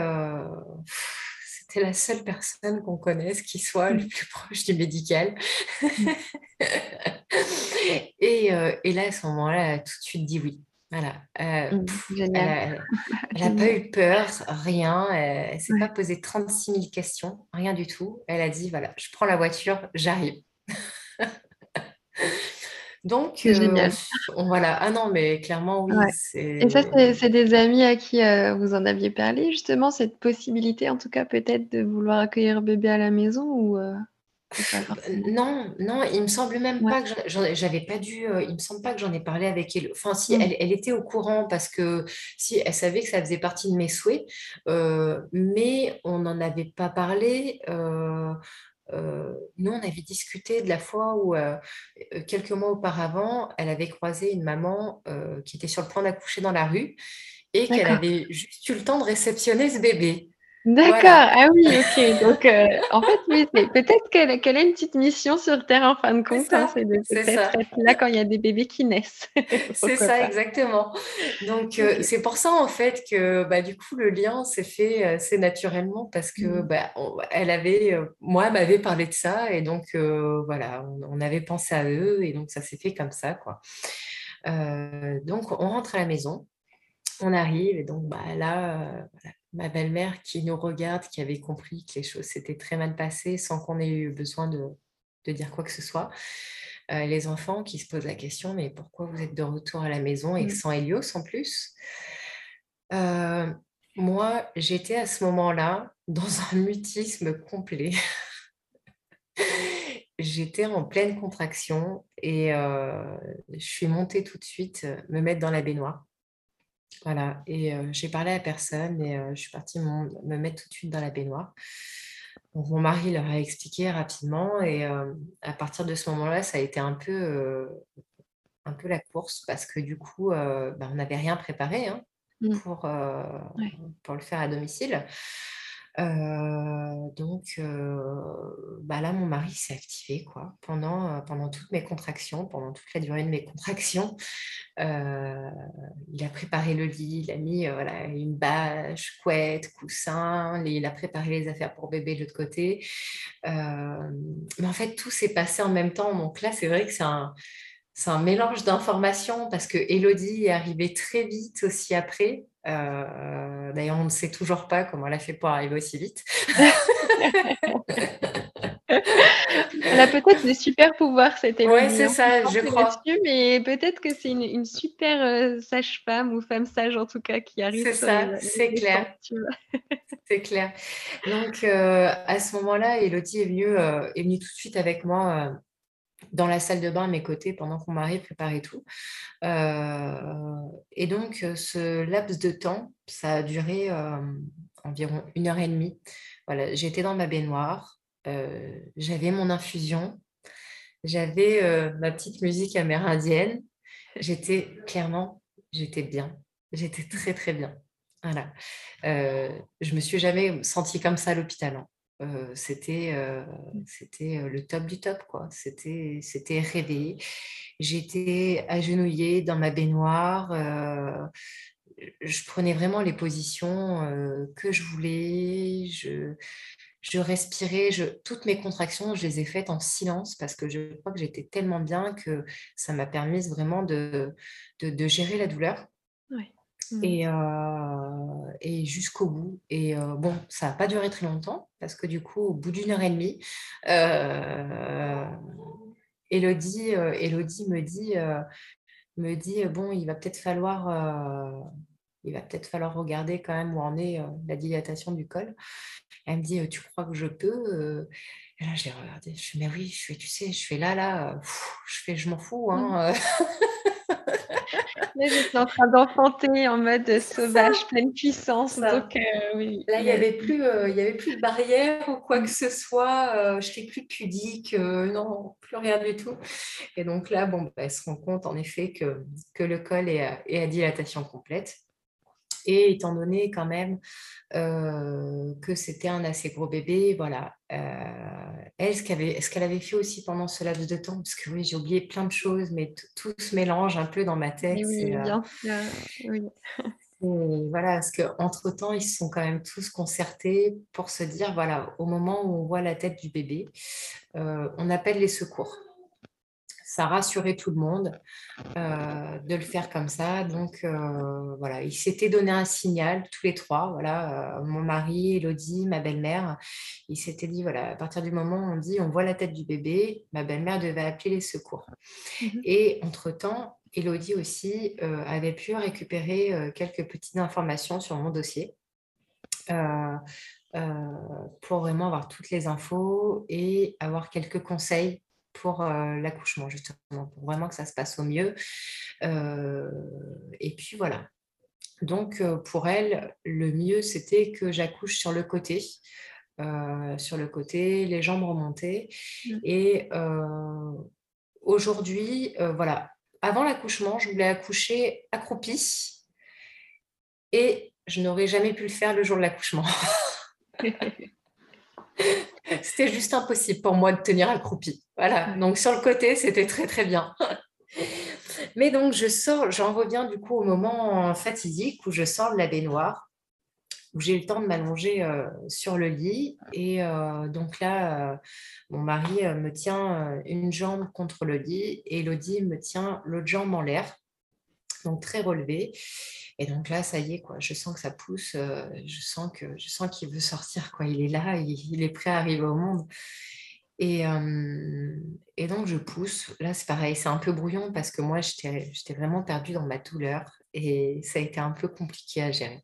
c'était la seule personne qu'on connaisse qui soit le mmh. plus proche du médical. Mmh. et, euh, et, là, à ce moment-là, elle a tout de suite dit oui. Voilà. Euh, mmh, elle n'a pas eu peur, rien. Elle ne s'est pas posé 36 000 questions, rien du tout. Elle a dit voilà, je prends la voiture, j'arrive. Donc, euh, on, voilà. Ah non, mais clairement, oui. Et ça, c'est des amis à qui euh, vous en aviez parlé, justement, cette possibilité, en tout cas, peut-être de vouloir accueillir bébé à la maison ou euh, Non, non, il me semble même pas que j'avais pas dû. il me semble pas que j'en ai parlé avec elle. Enfin, si, mmh. elle, elle, était au courant parce que si elle savait que ça faisait partie de mes souhaits, mais on n'en avait pas parlé. Euh, nous, on avait discuté de la fois où, euh, euh, quelques mois auparavant, elle avait croisé une maman qui était sur le point d'accoucher dans la rue et qu'elle avait juste eu le temps de réceptionner ce bébé. D'accord, ah oui, ok. Donc, euh, en fait, oui, peut-être qu'elle a une petite mission sur Terre en fin de compte. C'est hein, peut-être être là quand il y a des bébés qui naissent. c'est ça, exactement. Donc, euh, c'est pour ça, en fait, que bah, du coup, le lien s'est fait assez naturellement parce que mmh. bah, elle avait, euh, moi, m'avait parlé de ça et donc, voilà, on, avait pensé à eux et donc ça s'est fait comme ça, quoi. donc, on rentre à la maison, on arrive et donc, bah, là, voilà ma belle-mère qui nous regarde, qui avait compris que les choses s'étaient très mal passées sans qu'on ait eu besoin de, dire quoi que ce soit. Euh, les enfants qui se posent la question, mais pourquoi vous êtes de retour à la maison et mmh. sans Hélios en plus? Euh, Moi, j'étais à ce moment-là dans un mutisme complet. j'étais en pleine contraction et euh, je suis montée tout de suite me mettre dans la baignoire. Voilà, et j'ai parlé à personne et je suis partie me mettre tout de suite dans la baignoire. Donc, mon mari leur a expliqué rapidement et à partir de ce moment-là, ça a été un peu, un peu la course parce que du coup, bah, on n'avait rien préparé hein, mmh. pour, pour le faire à domicile. Euh, donc, euh, bah là, mon mari s'est activé quoi, pendant, euh, pendant toutes mes contractions, pendant toute la durée de mes contractions. il a préparé le lit, il a mis voilà, une bâche, couette, coussin, il a préparé les affaires pour bébé de l'autre côté. mais en fait, tout s'est passé en même temps. Donc là, c'est vrai que c'est un, c'est un mélange d'informations parce que Elodie est arrivée très vite aussi après. Euh, d'ailleurs, on ne sait toujours pas comment elle a fait pour arriver aussi vite. Elle a peut-être des super pouvoirs, cette Émilie. Oui, c'est ça, je crois. Mais peut-être que c'est une, super euh, sage-femme ou femme sage, en tout cas, qui arrive. C'est ça, c'est clair. c'est clair. Donc, euh, à ce moment-là, Elodie est venue, euh, est venue tout de suite avec moi dans la salle de bain à mes côtés pendant qu'on mari préparait tout. et donc, ce laps de temps, ça a duré environ une heure et demie. Voilà, j'étais dans ma baignoire, j'avais mon infusion, j'avais ma petite musique amérindienne. J'étais clairement, j'étais bien, j'étais très très bien. Voilà. je me suis jamais sentie comme ça à l'hôpital. Hein c'était mmh. c'était le top du top quoi c'était c'était rêvé j'étais agenouillée dans ma baignoire je prenais vraiment les positions que je voulais je je respirais, je, toutes mes contractions, je les ai faites en silence parce que je crois que j'étais tellement bien que ça m'a permis vraiment de, de, de gérer la douleur. Mmh. Et, et jusqu'au bout. Et bon, ça n'a pas duré très longtemps parce que du coup, au bout d'une heure et demie, Elodie, Elodie me dit, me dit bon, il va peut-être falloir, il va peut-être falloir regarder quand même où en est la dilatation du col. Elle me dit, tu crois que je peux Et là, j'ai regardé. Je fais, mais oui, je fais, tu sais, je fais là, là, je fais, je m'en fous. Hein. Mmh. Là, j'étais en train d'enfanter en mode sauvage, pleine puissance. Donc, euh, oui. Là, il n'y avait, plus, euh, il y avait plus de barrière ou quoi que ce soit. Euh, je n'étais plus pudique, non, plus rien du tout. Et donc là, bon, bah, elle se rend compte en effet que, que le col est à dilatation complète. Et étant donné quand même euh, que c'était un assez gros bébé, voilà. Euh, elle, ce qu'elle avait, fait aussi pendant ce laps de temps, parce que oui, j'ai oublié plein de choses, mais tout se mélange un peu dans ma tête. Oui, euh, bien oui. voilà, parce qu'entre-temps, ils se sont quand même tous concertés pour se dire, voilà, au moment où on voit la tête du bébé, on appelle les secours ça rassurait tout le monde euh, de le faire comme ça. Donc euh, voilà, ils s'étaient donné un signal tous les trois. Voilà, euh, mon mari, Elodie, ma belle-mère, ils s'étaient dit voilà, à partir du moment où on dit on voit la tête du bébé, ma belle-mère devait appeler les secours. Mhm. Et entre temps, Elodie aussi avait pu récupérer quelques petites informations sur mon dossier. pour vraiment avoir toutes les infos et avoir quelques conseils pour l'accouchement, justement, pour vraiment que ça se passe au mieux. et puis voilà. Donc, pour elle, le mieux, c'était que j'accouche sur le côté. sur le côté, les jambes remontées. Mmh. Et aujourd'hui, voilà, avant l'accouchement, je voulais accoucher accroupie et je n'aurais jamais pu le faire le jour de l'accouchement. c'était juste impossible pour moi de tenir accroupie. Voilà, donc sur le côté, c'était très très bien. Mais donc je sors, j'en reviens du coup au moment fatidique où je sors de la baignoire, où j'ai le temps de m'allonger euh, sur le lit. Et euh, donc là, euh, mon mari me tient une jambe contre le lit et Elodie me tient l'autre jambe en l'air, donc très relevée. Et donc là, ça y est, quoi. Je sens que ça pousse. Euh, je sens que je sens qu'il veut sortir, quoi. Il est là, il, est prêt à arriver au monde. Et, euh, et donc je pousse. Là, c'est pareil, c'est un peu brouillon parce que moi, j'étais vraiment perdue dans ma douleur et ça a été un peu compliqué à gérer.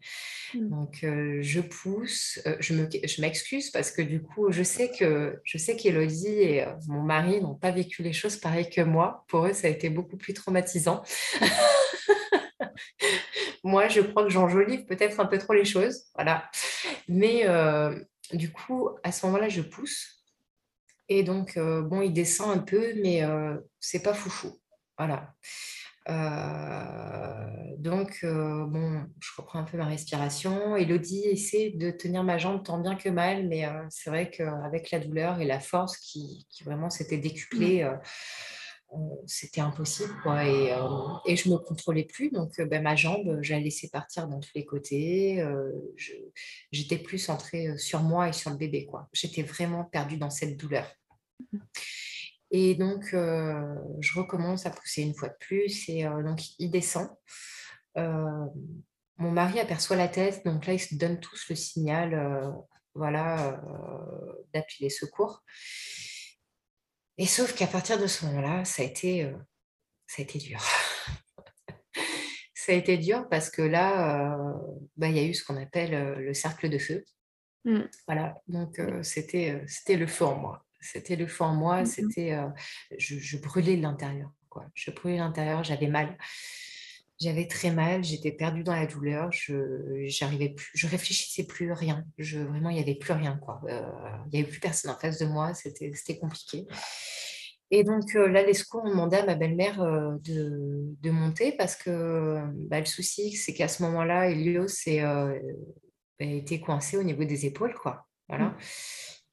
Mmh. Donc euh, je pousse. je me, je m'excuse parce que du coup, je sais que je sais qu'Élodie et mon mari n'ont pas vécu les choses pareilles que moi. Pour eux, ça a été beaucoup plus traumatisant. Moi, je crois que j'enjolive peut-être un peu trop les choses. Voilà. Mais euh, du coup, à ce moment-là, je pousse. Et donc, euh, bon, il descend un peu, mais euh, c'est pas foufou. Voilà. donc, bon, je reprends un peu ma respiration. Elodie essaie de tenir ma jambe tant bien que mal, mais c'est vrai qu'avec la douleur et la force qui, vraiment s'était décuplée, mmh c'était impossible quoi et, euh, et, je me contrôlais plus donc euh, ben, ma jambe je la laissais partir dans tous les côtés euh, j'étais plus centrée sur moi et sur le bébé quoi. J'étais vraiment perdue dans cette douleur. Et donc je recommence à pousser une fois de plus et donc il descend. Mon mari aperçoit la tête donc là ils se donnent tous le signal voilà d'appeler les secours Et sauf qu'à partir de ce moment-là, ça a été, ça a été dur. ça a été dur parce que là, bah, il y a eu ce qu'on appelle le cercle de feu. Mmh. Voilà, donc c'était c'était le feu en moi. C'était le feu en moi, mmh c'était je, je, brûlais de l'intérieur. Quoi. Je brûlais l'intérieur, j'avais mal. J'avais très mal, j'étais perdue dans la douleur, je j'arrivais plus, je réfléchissais plus rien. Je, vraiment, il n'y avait plus rien. Quoi. il n'y avait plus personne en face de moi, c'était compliqué. Et donc là, les secours ont demandé à ma belle-mère de, de, monter parce que bah, le souci, c'est qu'à ce moment-là, Elios euh, était coincé au niveau des épaules. Quoi. Voilà. Mmh.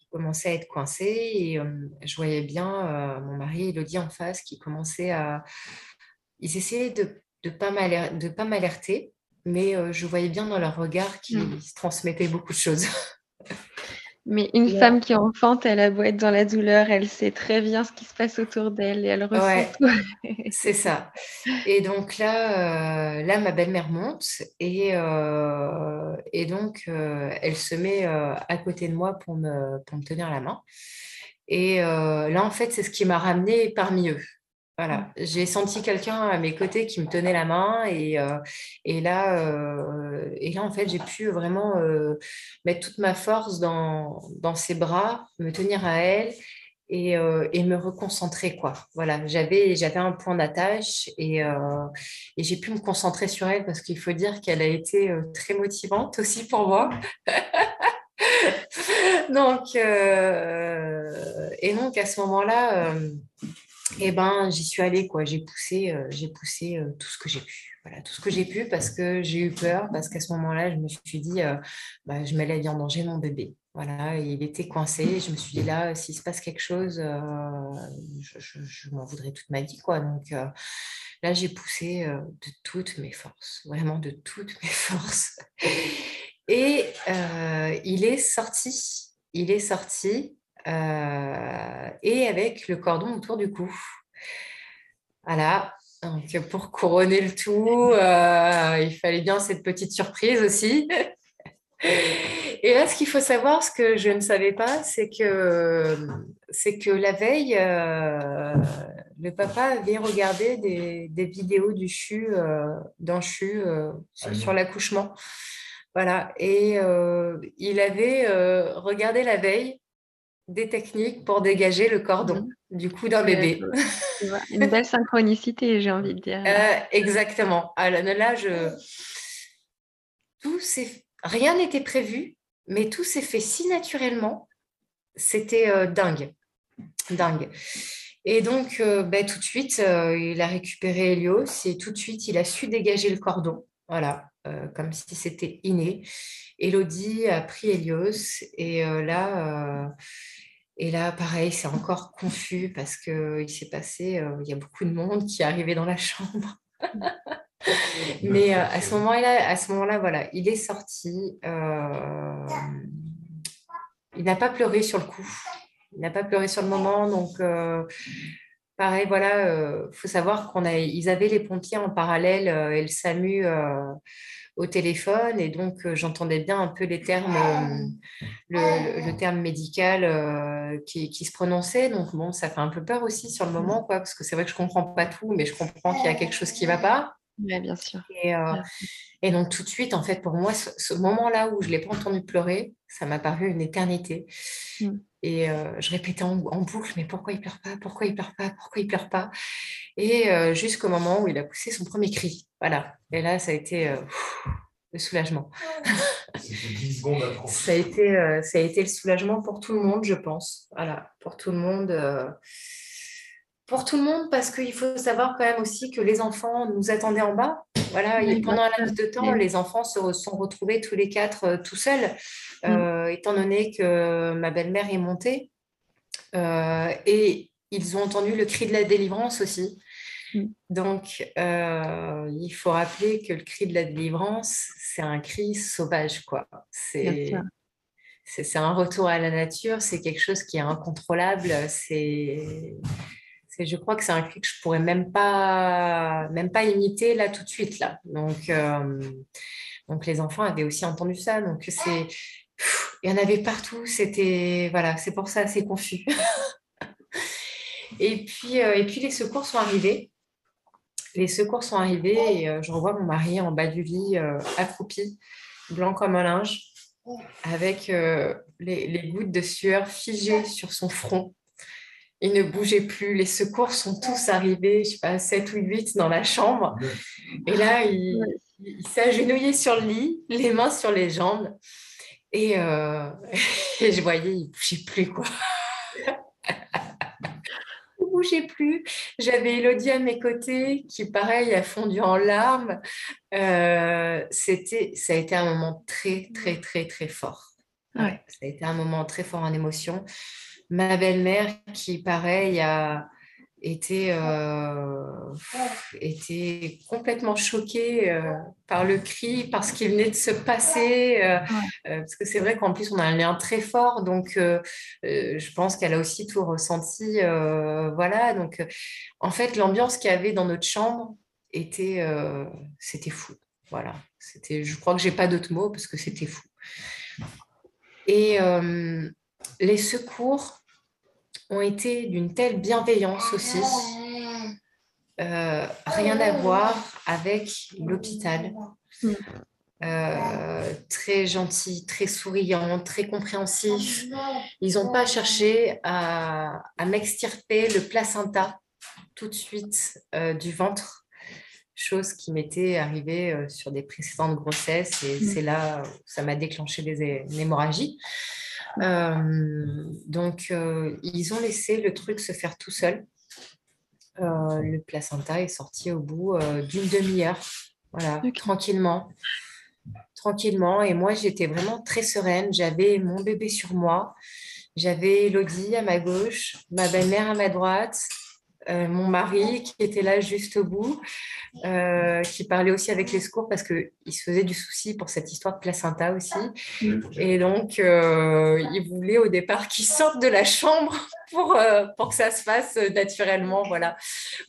Il commençait à être coincé et je voyais bien mon mari, Elodie, en face, qui commençait à. Ils essayaient de ne pas m'alerter, mais je voyais bien dans leur regard qu'ils mmh. se transmettaient beaucoup de choses. Mais une femme qui enfante, elle a beau être dans la douleur, elle sait très bien ce qui se passe autour d'elle et elle ressent tout. c'est ça. Et donc là, euh, là ma belle-mère monte et, euh, et donc euh, elle se met à côté de moi pour me, pour me tenir la main. Et là, en fait, c'est ce qui m'a ramenée parmi eux. Voilà, mmh. j'ai senti quelqu'un à mes côtés qui me tenait la main et, euh, et, là, euh, et là, en fait, j'ai pu vraiment euh, mettre toute ma force dans, dans, ses bras, me tenir à elle et, et me reconcentrer. Quoi. Voilà, j'avais, j'avais un point d'attache et, et j'ai pu me concentrer sur elle parce qu'il faut dire qu'elle a été très motivante aussi pour moi. donc, et donc, à ce moment-là, eh ben, j'y suis allée, quoi. J'ai poussé, euh, j'ai poussé euh, tout ce que j'ai pu. Voilà, tout ce que j'ai pu parce que j'ai eu peur, parce qu'à ce moment-là, je me suis dit, euh, bah, je mets la vie en danger, mon bébé. Voilà, il était coincé. Je me suis dit, là, s'il se passe quelque chose, je, m'en voudrais toute ma vie, quoi. Donc là, j'ai poussé de toutes mes forces, vraiment de toutes mes forces. Et il est sorti. Il est sorti. Euh, et avec le cordon autour du cou. Voilà, donc pour couronner le tout, euh, il fallait bien cette petite surprise aussi. Et là, ce qu'il faut savoir, ce que je ne savais pas, c'est que, c'est que la veille, euh, le papa avait regardé des, des vidéos du CHU, d'un CHU sur, sur l'accouchement. Voilà. Et il avait regardé la veille des techniques pour dégager le cordon mhm. du coup d'un bébé. Une belle synchronicité, j'ai envie de dire. Euh, exactement. Alors, là, je... tout rien n'était prévu, mais tout s'est fait si naturellement. C'était euh, dingue. Dingue. Et donc, euh, ben, tout de suite, il a récupéré Helios et tout de suite, il a su dégager le cordon. Voilà, comme si c'était inné. Elodie a pris Helios et là, et là, pareil, c'est encore confus parce qu'il s'est passé, euh, il y a beaucoup de monde qui est arrivé dans la chambre. Mais euh, à ce moment-là, à ce moment-là, voilà, il est sorti. Euh, il n'a pas pleuré sur le coup. Il n'a pas pleuré sur le moment. Donc, pareil, voilà, il faut savoir qu'on a, ils avaient les pompiers en parallèle et le SAMU au téléphone et donc euh, j'entendais bien un peu les termes, euh, le, terme médical euh, qui, se prononçait. Donc bon, ça fait un peu peur aussi sur le moment, quoi, parce que c'est vrai que je comprends pas tout, mais je comprends qu'il y a quelque chose qui va pas. Oui, bien sûr. Et, et, donc tout de suite, en fait, pour moi, ce, moment-là où je l'ai pas entendu pleurer, ça m'a paru une éternité. Mm. Et je répétais en, boucle, mais pourquoi il pleure pas? Pourquoi il pleure pas? Pourquoi il pleure pas? Et jusqu'au moment où il a poussé son premier cri. Voilà. Et là, ça a été le soulagement. ça, a été, ça a été le soulagement pour tout le monde, je pense. Voilà, pour tout le monde. Pour tout le monde, parce qu'il faut savoir quand même aussi que les enfants nous attendaient en bas. Voilà, et pendant un laps de temps, les enfants se sont retrouvés tous les quatre tout seuls, mm. étant donné que ma belle-mère est montée. et ils ont entendu le cri de la délivrance aussi. Mm. Donc, euh, il faut rappeler que le cri de la délivrance, c'est un cri sauvage, quoi. C'est c'est un retour à la nature, c'est quelque chose qui est incontrôlable. C'est, je crois que c'est un cri que je pourrais même pas, même pas imiter là tout de suite là. Donc, euh, donc les enfants avaient aussi entendu ça. Donc c'est, il y en avait partout. C'était voilà, c'est pour ça c'est confus. Et puis, et puis les secours sont arrivés. Les secours sont arrivés et je revois mon mari en bas du lit, accroupi, blanc comme un linge, avec les, gouttes de sueur figées sur son front. Il ne bougeait plus. Les secours sont tous arrivés, je sais pas, 7 ou 8 dans la chambre. Et là, il, s'est agenouillé sur le lit, les mains sur les jambes. Et, euh, je voyais, il ne bougeait plus, quoi. il ne bougeait plus. J'avais Elodie à mes côtés, qui, pareil, a fondu en larmes. Euh, c'était, ça a été un moment très, très, très, très fort. Ça a été un moment très fort en émotion ma belle-mère qui, pareil, a été, euh, complètement choquée euh, par le cri, par ce qui venait de se passer. Euh, parce que c'est vrai qu'en plus, on a un lien très fort. Donc, je pense qu'elle a aussi tout ressenti. voilà. Donc, en fait, l'ambiance qu'il y avait dans notre chambre était, c'était fou. Voilà. C'était, je crois que j'ai pas d'autres mots parce que c'était fou. Et les secours ont été d'une telle bienveillance aussi. Euh, rien à voir avec l'hôpital. Mm. Euh, très gentil, très souriant, très compréhensif. Ils n'ont pas cherché à, m'extirper le placenta tout de suite euh, du ventre, chose qui m'était arrivée sur des précédentes grossesses et mm. c'est là où ça m'a déclenché des, hémorragies. Euh, donc, euh, ils ont laissé le truc se faire tout seul. Euh, le placenta est sorti au bout d'une demi-heure, voilà, tranquillement tranquillement. Et moi, j'étais vraiment très sereine. J'avais mon bébé sur moi. J'avais Elodie à ma gauche, ma belle-mère à ma droite, euh, mon mari qui était là juste au bout, euh, qui parlait aussi avec les secours parce qu'il se faisait du souci pour cette histoire de placenta aussi. Et donc, euh, il voulait au départ qu'il sorte de la chambre pour, pour que ça se fasse naturellement, voilà,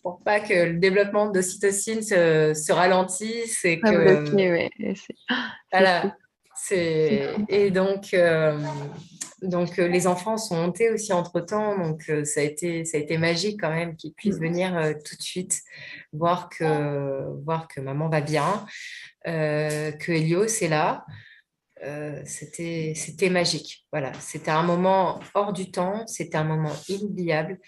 pour pas que le développement d'ocytocine se, se, ralentisse et que... voilà. Et donc, donc, euh, les enfants sont montés aussi entre-temps. Donc, euh, ça, a été, ça a été magique quand même qu'ils puissent mm. venir euh, tout de suite voir que, voir que maman va bien, que Elios est là. c'était, c'était magique. Voilà, c'était un moment hors du temps, c'était un moment inoubliable.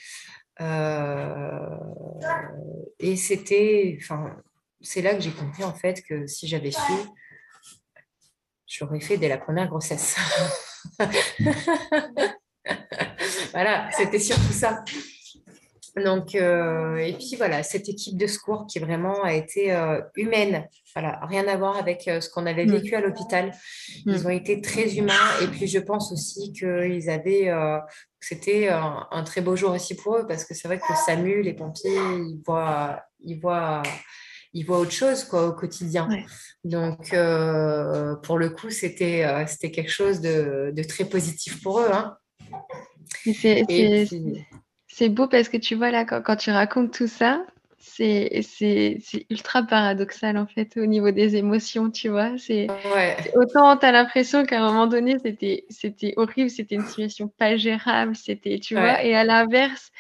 et c'était, enfin, c'est là que j'ai compris en fait que si j'avais su, j'aurais fait dès la première grossesse. voilà, c'était surtout ça. Donc, euh, et puis voilà, cette équipe de secours qui vraiment a été euh, humaine. Voilà, rien à voir avec euh, ce qu'on avait mm. vécu à l'hôpital. Ils mm. ont été très humains. Et puis, je pense aussi qu'ils avaient. C'était un, très beau jour aussi pour eux parce que c'est vrai que SAMU, les pompiers, ils voient, ils voient ils voient autre chose quoi, au quotidien. Donc, euh, pour le coup, c'était euh, c'était quelque chose de, de, très positif pour eux. Hein. C'est beau parce que tu vois, là, quand, quand tu racontes tout ça, c'est ultra paradoxal en fait au niveau des émotions, tu vois. C'est autant tu as l'impression qu'à un moment donné c'était horrible, c'était une situation pas gérable, c'était tu vois, et à l'inverse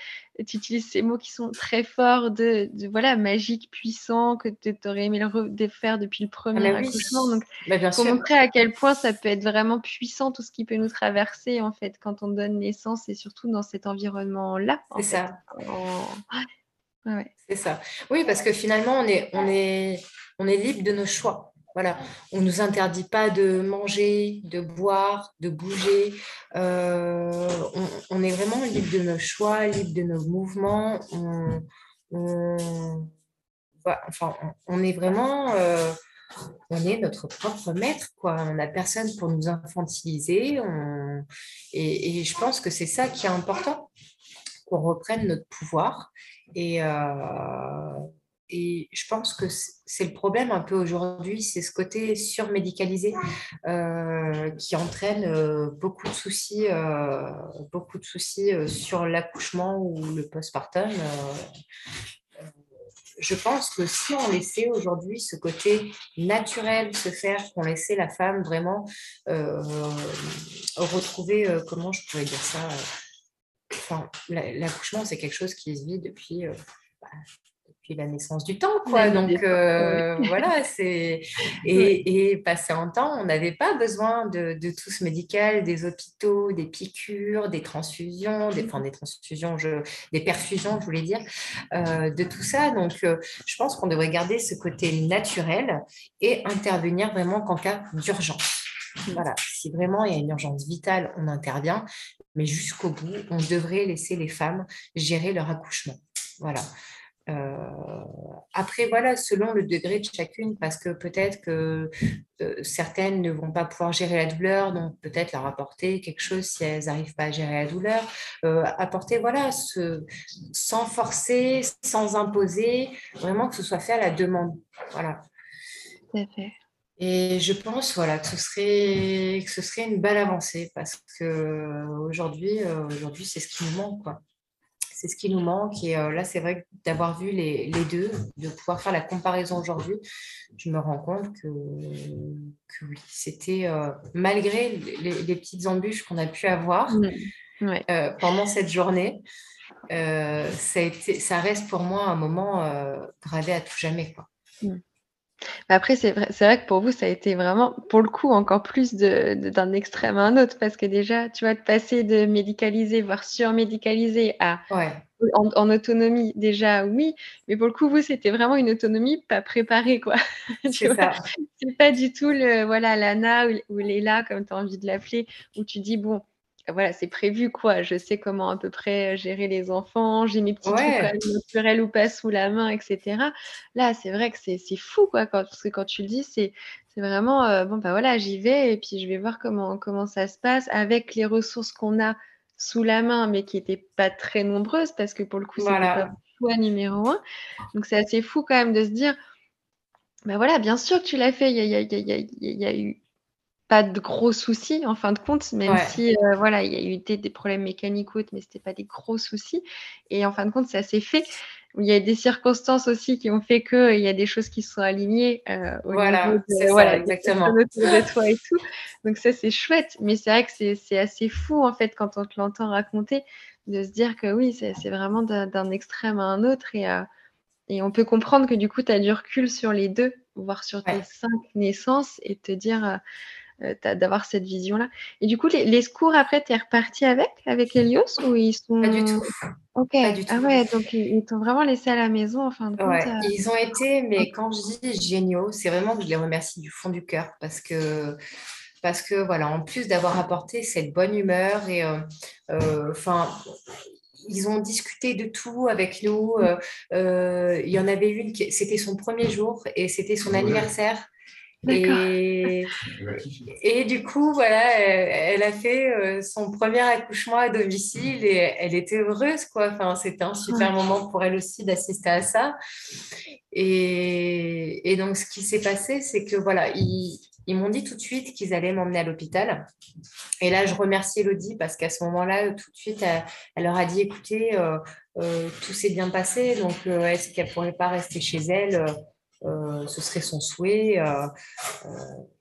tu utilises ces mots qui sont très forts de, voilà magique, puissant, que tu aurais aimé le faire depuis le premier ah, accouchement. Donc, bah, pour montrer à quel point ça peut être vraiment puissant tout ce qui peut nous traverser en fait quand on donne naissance et surtout dans cet environnement-là. C'est ça. C'est ça. Oui, parce que finalement on est on est on est libre de nos choix. Voilà, on ne nous interdit pas de manger, de boire, de bouger. Euh, on, est vraiment libre de nos choix, libre de nos mouvements. On, est vraiment, euh, on est notre propre maître. On n'a personne pour nous infantiliser. Et, je pense que c'est ça qui est important, qu'on reprenne notre pouvoir. Et, euh, et je pense que c'est le problème un peu aujourd'hui, c'est ce côté surmédicalisé euh, qui entraîne euh, beaucoup de soucis, euh, beaucoup de soucis sur l'accouchement ou le postpartum. je pense que si on laissait aujourd'hui ce côté naturel se faire, qu'on laissait la femme vraiment retrouver, comment je pourrais dire ça, l'accouchement, c'est quelque chose qui se vit depuis, bah, la naissance du temps, quoi. Donc euh, voilà, c'est et, et, passé en temps, on n'avait pas besoin de, tout ce médical, des hôpitaux, des piqûres, des transfusions, des, enfin des transfusions, je, des perfusions, je voulais dire, euh, de tout ça. Donc euh, je pense qu'on devrait garder ce côté naturel et intervenir vraiment qu'en cas d'urgence. Voilà, si vraiment il y a une urgence vitale, on intervient, mais jusqu'au bout, on devrait laisser les femmes gérer leur accouchement. Voilà. Euh, après, voilà, selon le degré de chacune, parce que peut-être que euh, certaines ne vont pas pouvoir gérer la douleur, donc peut-être leur apporter quelque chose si elles n'arrivent pas à gérer la douleur. Euh, apporter, voilà, ce, sans forcer, sans imposer, vraiment que ce soit fait à la demande. Voilà. Et je pense voilà, que, ce serait, que ce serait une belle avancée parce qu'aujourd'hui, aujourd'hui, c'est ce qui nous manque. Quoi c'est ce qui nous manque. Et euh, là, c'est vrai d'avoir vu les, deux, de pouvoir faire la comparaison aujourd'hui, je me rends compte que, oui, c'était euh, malgré les, petites embûches qu'on a pu avoir mmh. euh, pendant cette journée. ça, a été, ça reste pour moi un moment gravé à tout jamais. Quoi. Mmh. Après, c'est vrai, c'est vrai que pour vous, ça a été vraiment, pour le coup, encore plus d'un extrême à un autre, parce que déjà, tu vas te passer de médicaliser, voire surmédicaliser à en, autonomie, déjà, oui, mais pour le coup, vous, c'était vraiment une autonomie pas préparée, quoi. C'est pas du tout le, voilà, l'ANA ou, ou Léla, comme tu as envie de l'appeler, où tu dis, bon, voilà, c'est prévu quoi. Je sais comment à peu près gérer les enfants. J'ai mes petits trucs naturels ou pas sous la main, etc. Là, c'est vrai que c'est fou quoi. parce que quand tu le dis, c'est vraiment euh, bon bah voilà, j'y vais et puis je vais voir comment comment ça se passe avec les ressources qu'on a sous la main, mais qui n'étaient pas très nombreuses parce que pour le coup, c'était pas le choix numéro un. Donc c'est assez fou quand même de se dire. Bah voilà, bien sûr que tu l'as fait. Il y a, y a eu pas de gros soucis en fin de compte, même si euh, voilà, il y a eu des, problèmes mécaniques ou autres, mais c'était pas des gros soucis. Et en fin de compte, ça s'est fait. Il y a des circonstances aussi qui ont fait qu'il euh, y a des choses qui se sont alignées euh, au voilà, niveau de, voilà, exactement. de toi et tout. Donc ça, c'est chouette. Mais c'est vrai que c'est assez fou, en fait, quand on te l'entend raconter, de se dire que oui, c'est vraiment d'un extrême à un autre. Et, et on peut comprendre que du coup, tu as du recul sur les deux, voire sur tes cinq naissances, et te dire d'avoir cette vision-là. Et du coup, les, secours, après, tu es reparti avec, avec Helios ou ils sont... Pas du tout. Ok. Ah ouais, donc ils t'ont vraiment laissé à la maison, en fin de compte. Euh. Ils ont été, mais quand je dis géniaux, c'est vraiment que je les remercie du fond du cœur parce que parce que voilà, en plus d'avoir apporté cette bonne humeur et euh, enfin, ils ont discuté de tout avec nous. il y en avait une, c'était son premier jour et c'était son anniversaire. Et, et, du coup, voilà, elle, a fait euh, son premier accouchement à domicile et elle était heureuse, quoi. Enfin, c'était un super moment pour elle aussi d'assister à ça. Et, et, donc, ce qui s'est passé, c'est que voilà, ils, ils m'ont dit tout de suite qu'ils allaient m'emmener à l'hôpital. Et là, je remercie Elodie parce qu'à ce moment-là, tout de suite, elle, leur a dit écoutez, euh, euh, tout s'est bien passé, donc est-ce qu'elle ne pourrait pas rester chez elle euh, ce serait son souhait. Euh, euh,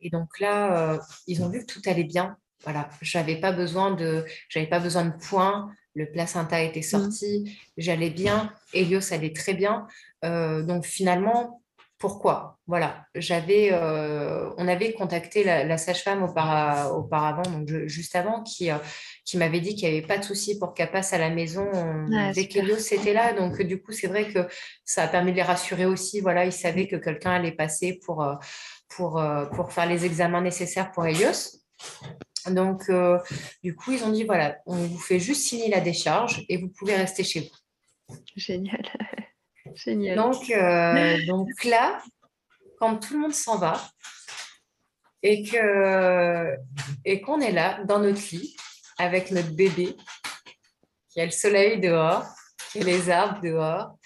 et donc là, ils ont vu que tout allait bien. Voilà, j'avais pas besoin de, j'avais pas besoin de points. Le placenta était mmh. sorti, j'allais bien. Elios allait très bien. donc finalement, pourquoi? Voilà, j'avais, euh, on avait contacté la, sage-femme auparavant, donc juste avant, qui, euh, qui m'avait dit qu'il n'y avait pas de souci pour qu'elle passe à la maison ah, dès qu'Elios était là. Donc du coup, c'est vrai que ça a permis de les rassurer aussi. Voilà, ils savaient que quelqu'un allait passer pour, pour, pour faire les examens nécessaires pour Elios. Donc, du coup, ils ont dit voilà, on vous fait juste signer la décharge et vous pouvez rester chez vous. Génial. Donc, euh, donc là, quand tout le monde s'en va et et qu'on est là dans notre lit avec notre bébé, qu'il y a le soleil dehors, qu'il y a les arbres dehors,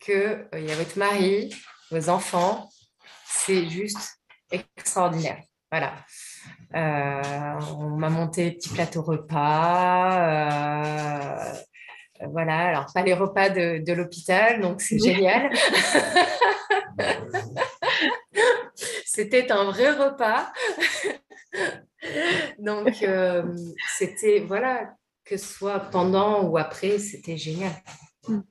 qu'il euh, y a votre mari, vos enfants, c'est juste extraordinaire. Voilà. Euh, on m'a monté petit plateau repas. Voilà, alors pas les repas de, l'hôpital, donc c'est génial. C'était un vrai repas. donc, euh, c'était, voilà, que ce soit pendant ou après, c'était génial. Hmm.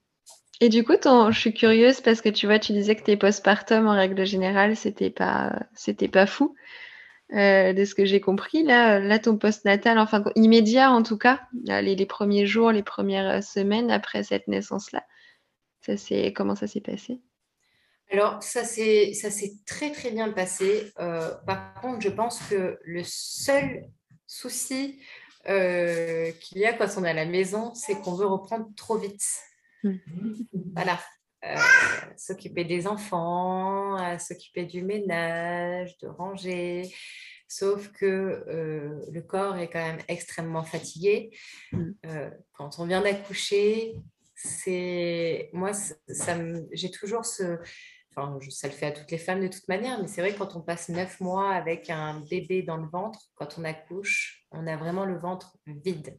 Et du coup, je suis curieuse parce que tu vois, tu disais que tes postpartum, en règle générale, c'était pas, c'était pas fou. Euh, de ce que j'ai compris, là, là, ton postnatal, enfin immédiat en tout cas, les, les, premiers jours, les premières semaines après cette naissance-là, ça c'est comment ça s'est passé? Alors ça s'est très très bien passé. Euh, par contre, je pense que le seul souci euh, qu'il y a quand on est à la maison, c'est qu'on veut reprendre trop vite. Hmm. Voilà. Euh, s'occuper des enfants, s'occuper du ménage, de ranger. Sauf que euh, le corps est quand même extrêmement fatigué. Hmm. quand on vient d'accoucher, c'est moi, ça, j'ai toujours ce, ça le fait à toutes les femmes de toute manière, mais c'est vrai que quand on passe neuf mois avec un bébé dans le ventre, quand on accouche, on a vraiment le ventre vide.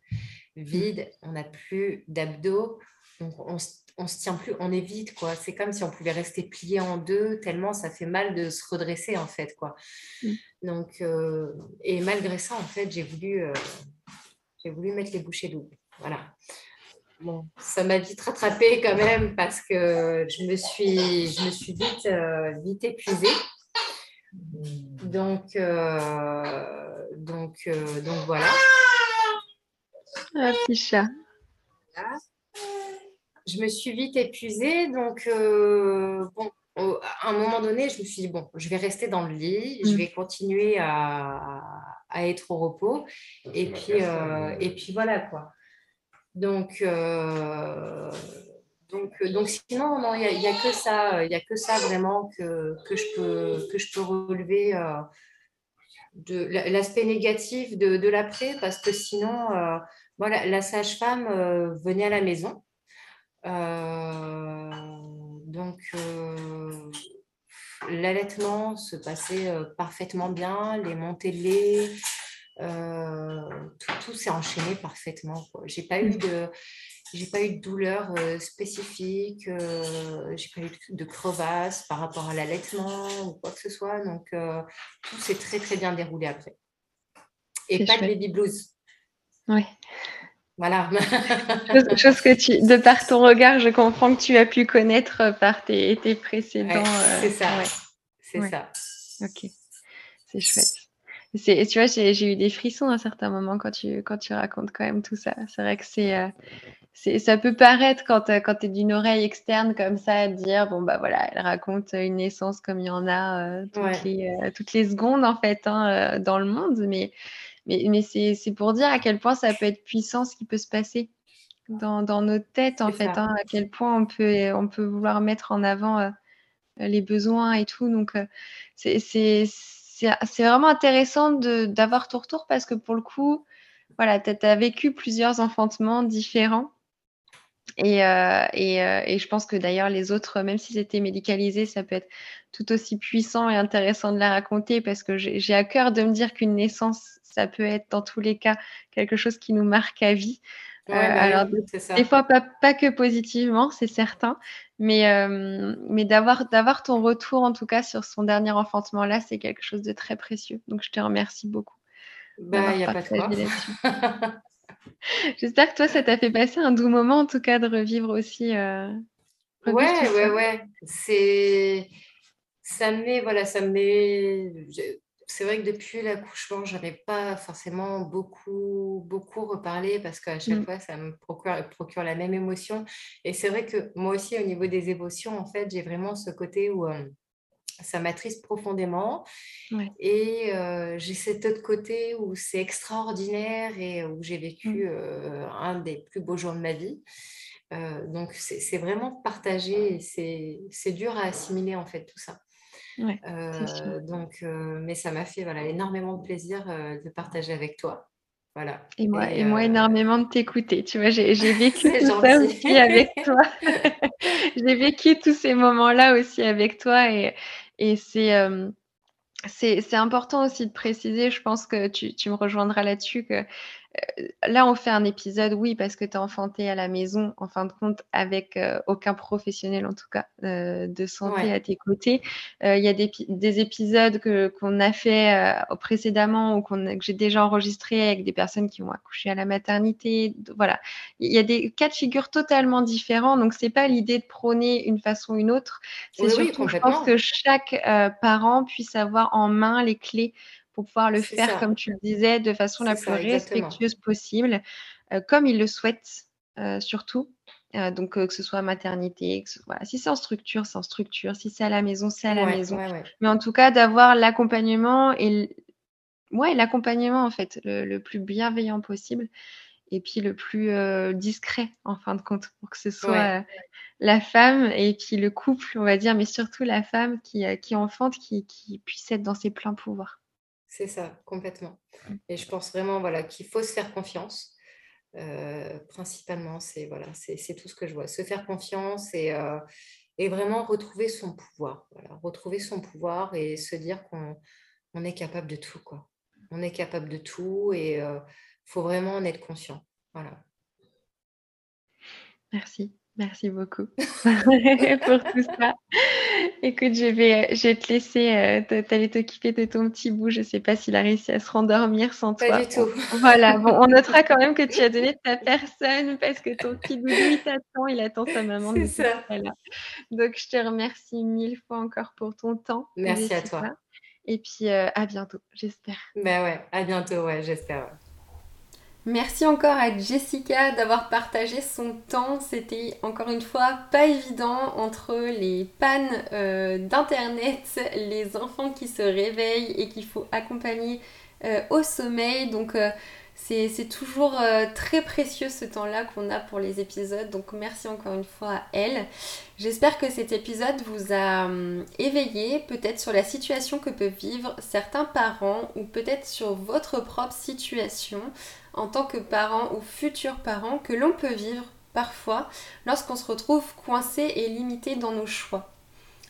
Vide, on n'a plus d'abdos, donc on, on se tient plus, on est vide, quoi. C'est comme si on pouvait rester plié en deux, tellement ça fait mal de se redresser, en fait, quoi. Mm. Donc, euh, et malgré ça, en fait, j'ai voulu, euh, j'ai voulu mettre les bouchées doubles. Voilà. Bon, ça m'a vite rattrapé quand même parce que je me suis, je me suis vite, euh, vite épuisée. Donc, donc, donc voilà. Ah, petit chat. Je me suis vite épuisée, donc bon, à un moment donné, je me suis dit bon, je vais rester dans le lit, je mm. vais continuer à, à, être au repos, et puis, et puis voilà quoi. Donc, euh, donc, euh, donc sinon, non, il n'y a, que ça, il a que ça vraiment que, que, je, peux, que je peux relever euh, de l'aspect négatif de, de l'après, parce que sinon, voilà, la sage-femme venait à la maison. Donc, l'allaitement se passait parfaitement bien, les montées de lait, euh, tout, s'est enchaîné parfaitement. J'ai pas eu de j'ai pas eu de douleur euh, spécifique, euh, j'ai pas eu de crevasse par rapport à l'allaitement ou quoi que ce soit. Donc tout s'est très très bien déroulé après. Et pas de baby blues. Oui. Voilà. chose, que tu, de par ton regard, je comprends que tu as pu connaître par tes, tes précédents. c'est ça. C'est ça. Ok. C'est chouette tu vois, j'ai eu des frissons à un certain moment quand tu, quand tu racontes quand même tout ça. C'est vrai que c'est, euh, ça peut paraître quand, euh, quand tu es d'une oreille externe comme ça, à dire, bon, bah voilà, elle raconte une naissance comme il y en a euh, toutes, les, toutes, les, secondes, en fait, hein, dans le monde. Mais, mais, mais c'est pour dire à quel point ça peut être puissant ce qui peut se passer dans, dans nos têtes, en fait, hein, à quel point on peut, on peut vouloir mettre en avant les besoins et tout. Donc, c'est c'est vraiment intéressant d'avoir ton retour parce que pour le coup, voilà, tu as, vécu plusieurs enfantements différents. Et, euh, et, euh, et, je pense que d'ailleurs, les autres, même si c'était médicalisé, ça peut être tout aussi puissant et intéressant de la raconter parce que j'ai à cœur de me dire qu'une naissance, ça peut être dans tous les cas quelque chose qui nous marque à vie. Euh, bah alors, des fois, pas, pas que positivement, c'est certain, mais, euh, mais d'avoir, ton retour, en tout cas, sur son dernier enfantement-là, c'est quelque chose de très précieux. Donc, je te remercie beaucoup. Bah, il n'y a pas de quoi. J'espère que toi, ça t'a fait passer un doux moment, en tout cas, de revivre aussi. Euh, ouais, ouais, ouais. C'est. Ça me met, voilà, ça me met c'est vrai que depuis l'accouchement, je n'avais pas forcément beaucoup, beaucoup reparlé parce qu'à chaque mmh. fois, ça me procure, procure, la même émotion. Et c'est vrai que moi aussi, au niveau des émotions, en fait, j'ai vraiment ce côté où euh, ça m'attriste profondément. Et euh, j'ai cet autre côté où c'est extraordinaire et où j'ai vécu mmh. euh, un des plus beaux jours de ma vie. donc, c'est vraiment partagé et c'est dur à assimiler, en fait, tout ça. Euh, donc, euh, mais ça m'a fait voilà, énormément de plaisir euh, de partager avec toi. Voilà. Et moi, et, moi énormément de t'écouter. Tu vois, j'ai vécu tout ça aussi avec toi. j'ai vécu tous ces moments-là aussi avec toi et, et c'est c'est important aussi de préciser, je pense que tu, tu me rejoindras là-dessus, que là, on fait un épisode, oui, parce que tu as enfanté à la maison, en fin de compte, avec euh, aucun professionnel, en tout cas, euh, de santé à tes côtés. Il y a des, épisodes qu'on a fait précédemment ou que j'ai déjà enregistrés avec des personnes qui ont accouché à la maternité. Voilà. Il y a des cas de figure totalement différents. Donc, c'est pas l'idée de prôner une façon ou une autre. C'est surtout, je pense, que chaque parent puisse avoir en main les clés pour pouvoir le faire, comme tu le disais, de façon la plus respectueuse possible, euh, comme il le souhaite euh, surtout. Euh, donc, que ce soit maternité, si c'est en structure, c'est en structure, si c'est à la maison, c'est à la maison. Mais en tout cas, d'avoir l'accompagnement et ouais, l'accompagnement en fait le, plus bienveillant possible et puis le plus discret en fin de compte pour que ce soit la femme et puis le couple, on va dire, mais surtout la femme qui, qui enfante, qui, qui puisse être dans ses pleins pouvoirs. C'est ça, complètement. Mmh. Et je pense vraiment voilà, qu'il faut se faire confiance. Euh, principalement, c'est voilà, c'est tout ce que je vois. Se faire confiance et, euh, et vraiment retrouver son pouvoir. Voilà, retrouver son pouvoir et se dire qu'on on est capable de tout. Quoi. On est capable de tout et il euh, faut vraiment en être conscient. Voilà. Merci. Merci beaucoup pour tout ça. Écoute, je vais, je vais te laisser euh, t'aller t'occuper de ton petit bout. Je ne sais pas s'il a réussi à se rendormir sans toi. Pas du tout. Voilà, bon, on notera quand même que tu as donné de ta personne parce que ton petit bout, il t'attend, il attend sa maman. C'est ça. Donc, je te remercie mille fois encore pour ton temps. Merci à toi. Et puis, euh, à bientôt, j'espère. Ben ouais, à bientôt, ouais, j'espère. Merci encore à Jessica d'avoir partagé son temps. C'était encore une fois pas évident entre les pannes euh, d'internet, les enfants qui se réveillent et qu'il faut accompagner euh, au sommeil. Donc euh, c'est toujours très précieux ce temps-là qu'on a pour les épisodes. Donc merci encore une fois à elle. J'espère que cet épisode vous a hum, éveillé peut-être sur la situation que peuvent vivre certains parents ou peut-être sur votre propre situation en tant que parent ou futur parent que l'on peut vivre parfois lorsqu'on se retrouve coincé et limité dans nos choix.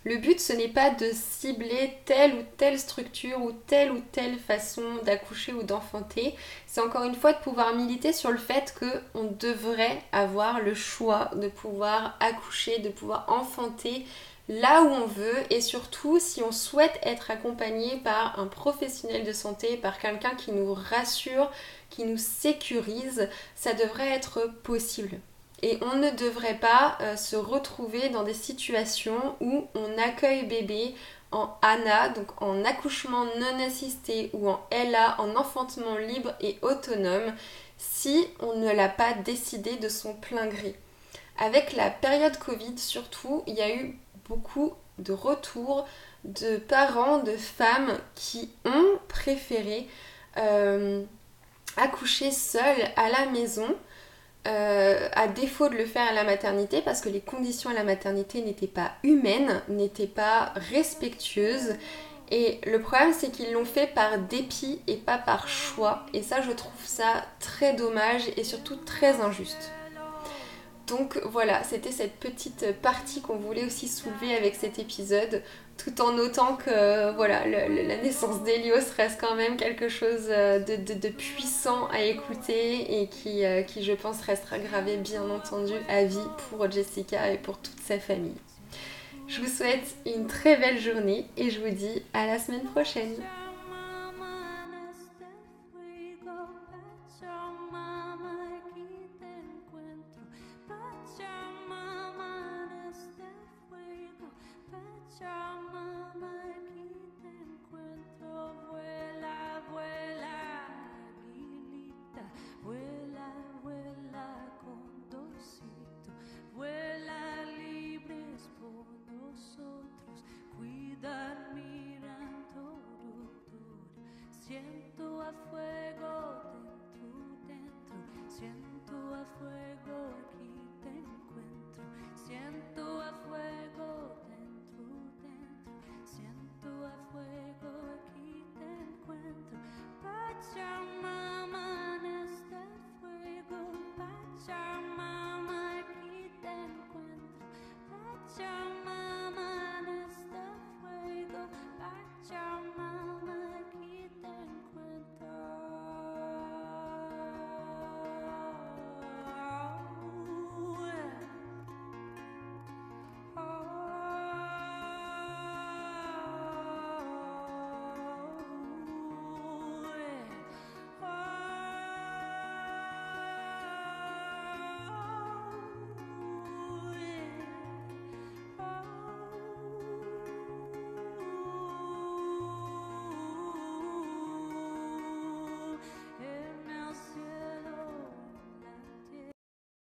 Le but, ce n'est pas de cibler telle ou telle structure ou telle ou telle façon d'accoucher ou d'enfanter. C'est encore une fois de pouvoir militer sur le fait qu'on devrait avoir le choix de pouvoir accoucher, de pouvoir enfanter là où on veut et surtout si on souhaite être accompagné par un professionnel de santé, par quelqu'un qui nous rassure, qui nous sécurise, ça devrait être possible. Et on ne devrait pas euh, se retrouver dans des situations où on accueille bébé en ANA, donc en accouchement non assisté ou en LA, en enfantement libre et autonome, si on ne l'a pas décidé de son plein gré. Avec la période Covid surtout, il y a eu beaucoup de retours de parents, de femmes qui ont préféré euh, accoucher seules à la maison, euh, à défaut de le faire à la maternité, parce que les conditions à la maternité n'étaient pas humaines, n'étaient pas respectueuses. Et le problème, c'est qu'ils l'ont fait par dépit et pas par choix. Et ça, je trouve ça très dommage et surtout très injuste. Donc voilà, c'était cette petite partie qu'on voulait aussi soulever avec cet épisode, tout en notant que voilà, la naissance d'Elios reste quand même quelque chose euh, de, puissant à écouter et qui, euh, qui, je pense, restera gravé bien entendu à vie pour Jessica et pour toute sa famille. Je vous souhaite une très belle journée et je vous dis à la semaine prochaine.